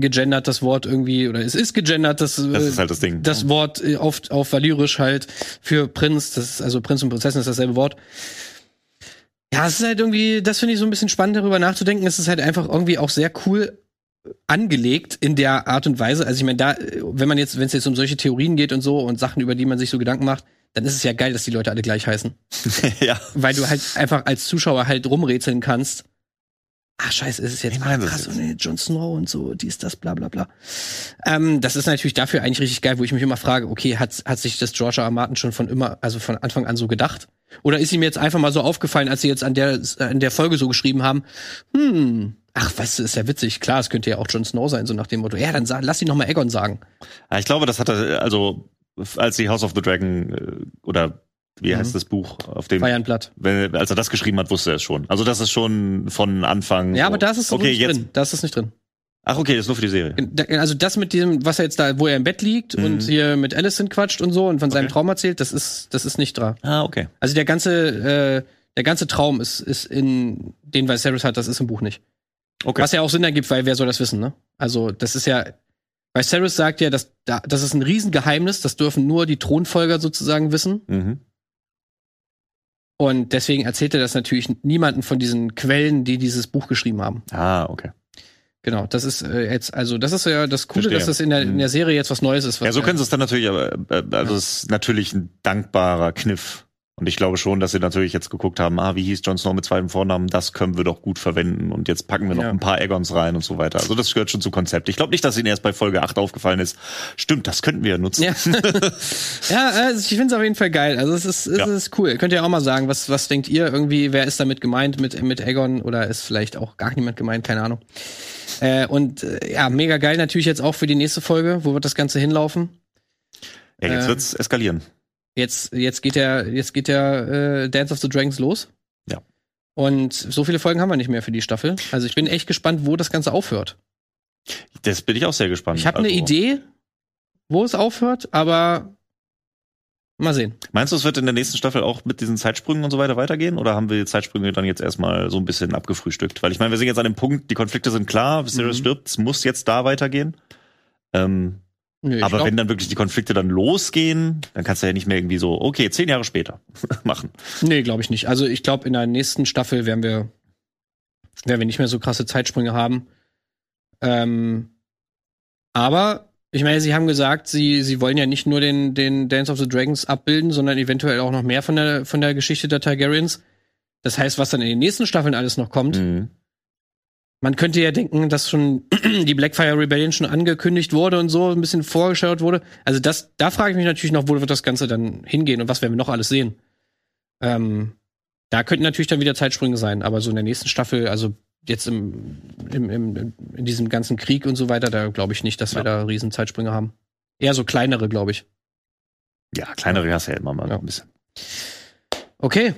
S2: gegendert, das Wort irgendwie, oder es ist gegendert, das,
S3: Das ist halt das Ding.
S2: das Wort äh, auf, Valyrisch halt für Prinz, das ist, also Prinz und Prinzessin ist dasselbe Wort. Ja, es ist halt irgendwie, das finde ich so ein bisschen spannend, darüber nachzudenken. Es ist halt einfach irgendwie auch sehr cool angelegt in der Art und Weise. Also ich meine, da, wenn man jetzt, wenn es jetzt um solche Theorien geht und so und Sachen, über die man sich so Gedanken macht, dann ist es ja geil, dass die Leute alle gleich heißen
S3: ja.
S2: weil du halt einfach als Zuschauer halt rumrätseln kannst. Ah, scheiße, ist es jetzt
S3: Wie meinen
S2: ah,
S3: sie
S2: krass
S3: das
S2: und nee, Jon Snow und so, dies, das, bla bla bla. Ähm, das ist natürlich dafür eigentlich richtig geil, wo ich mich immer frage, okay, hat, hat sich das George R. R. Martin schon von immer, also von Anfang an so gedacht? Oder ist ihm jetzt einfach mal so aufgefallen, als sie jetzt an der, an der Folge so geschrieben haben, hm, ach, weißt du, ist ja witzig, klar, es könnte ja auch Jon Snow sein, so nach dem Motto, ja, dann sag, lass ihn noch mal Egon sagen.
S3: Ja, Ich glaube, das hat er, also, als die House of the Dragon, äh, oder wie
S2: Mhm.
S3: heißt das Buch, auf dem,
S2: Feiernblatt.
S3: wenn, als er das geschrieben hat, wusste er es schon. Also das ist schon von Anfang.
S2: Ja,
S3: so.
S2: aber da ist es
S3: okay,
S2: nicht
S3: jetzt.
S2: drin. Da ist es nicht drin.
S3: Ach, okay, das ist nur für die Serie.
S2: Also das mit dem, was er jetzt da, wo er im Bett liegt
S3: Mhm.
S2: und hier mit Alicent quatscht und so und von seinem
S3: Okay.
S2: Traum erzählt, das ist, das ist nicht dran.
S3: Ah, okay.
S2: Also der ganze, äh, der ganze Traum ist, ist in den Viserys hat, das ist im Buch nicht.
S3: Okay.
S2: Was ja auch Sinn ergibt, weil wer soll das wissen, ne? Also das ist ja, Viserys sagt ja, dass da, das ist ein Riesengeheimnis, das dürfen nur die Thronfolger sozusagen wissen.
S3: Mhm.
S2: Und deswegen erzählt er das natürlich niemanden von diesen Quellen, die dieses Buch geschrieben haben.
S3: Ah, okay.
S2: Genau, das ist äh, jetzt, also das ist ja das Coole,
S3: Verstehe.
S2: dass das in der, in der Serie jetzt was Neues ist. Was
S3: Ja, so können sie es dann natürlich, aber äh, also es ist natürlich ein dankbarer Kniff. Und ich glaube schon, dass sie natürlich jetzt geguckt haben, ah, wie hieß Jon Snow mit zweitem Vornamen, das können wir doch gut verwenden. Und jetzt packen wir noch
S2: Ja.
S3: ein paar Aegons rein und so weiter. Also das gehört schon zum Konzept. Ich glaube nicht, dass ihnen erst bei Folge 8 aufgefallen ist. Stimmt, das könnten wir ja nutzen.
S2: Ja, ja also ich finde es auf jeden Fall geil. Also es ist, es
S3: Ja.
S2: ist cool. Könnt ihr auch mal sagen, was, was denkt ihr irgendwie, wer ist damit gemeint mit, mit Aegon oder ist vielleicht auch gar niemand gemeint, keine Ahnung. Äh, und äh, ja, mega geil natürlich jetzt auch für die nächste Folge. Wo wird das Ganze hinlaufen?
S3: Ja, jetzt
S2: Äh,
S3: wird's eskalieren.
S2: Jetzt, jetzt geht der, jetzt geht der äh, Dance of the Dragons los.
S3: Ja.
S2: Und so viele Folgen haben wir nicht mehr für die Staffel. Also ich bin echt gespannt, wo das Ganze aufhört.
S3: Das bin ich auch sehr gespannt.
S2: Ich habe eine
S3: Also,
S2: Idee, wo es aufhört, aber mal sehen.
S3: Meinst du, es wird in der nächsten Staffel auch mit diesen Zeitsprüngen und so weiter weitergehen? Oder haben wir die Zeitsprünge dann jetzt erstmal so ein bisschen abgefrühstückt? Weil ich meine, wir sind jetzt an dem Punkt, die Konflikte sind klar, Viserys
S2: Mhm.
S3: stirbt, es muss jetzt da weitergehen. Ähm,
S2: Ich
S3: aber
S2: glaub-
S3: wenn dann wirklich die Konflikte dann losgehen, dann kannst du ja nicht mehr irgendwie so, okay, zehn Jahre später machen.
S2: Nee, glaube ich nicht. Also ich glaube, in der nächsten Staffel werden wir, werden wir nicht mehr so krasse Zeitsprünge haben. Ähm, aber ich meine, sie haben gesagt, sie, sie wollen ja nicht nur den, den Dance of the Dragons abbilden, sondern eventuell auch noch mehr von der, von der Geschichte der Targaryens. Das heißt, was dann in den nächsten Staffeln alles noch kommt.
S3: Mhm.
S2: Man könnte ja denken, dass schon die Blackfire Rebellion schon angekündigt wurde und so ein bisschen vorgeschaut wurde. Also das, da frage ich mich natürlich noch, wo wird das Ganze dann hingehen und was werden wir noch alles sehen. Ähm, da könnten natürlich dann wieder Zeitsprünge sein, aber so in der nächsten Staffel, also jetzt im, im, im in diesem ganzen Krieg und so weiter, da glaube ich nicht, dass wir
S3: Ja.
S2: da riesen Zeitsprünge haben. Eher so kleinere, glaube ich.
S3: Ja, kleinere hast du ja immer mal
S2: Ja.
S3: ein bisschen.
S2: Okay,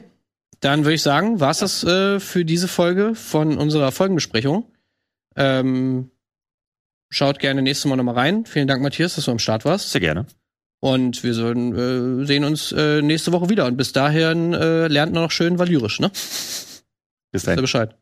S2: dann würde ich sagen, war's das äh, für diese Folge von unserer Folgenbesprechung. Ähm, schaut gerne nächstes Mal nochmal rein. Vielen Dank, Matthias, dass du am Start warst.
S3: Sehr gerne.
S2: Und wir sollen, äh, sehen uns äh, nächste Woche wieder. Und bis dahin äh, lernt noch schön Valyrisch, ne?
S3: Bis dahin.
S2: Bescheid.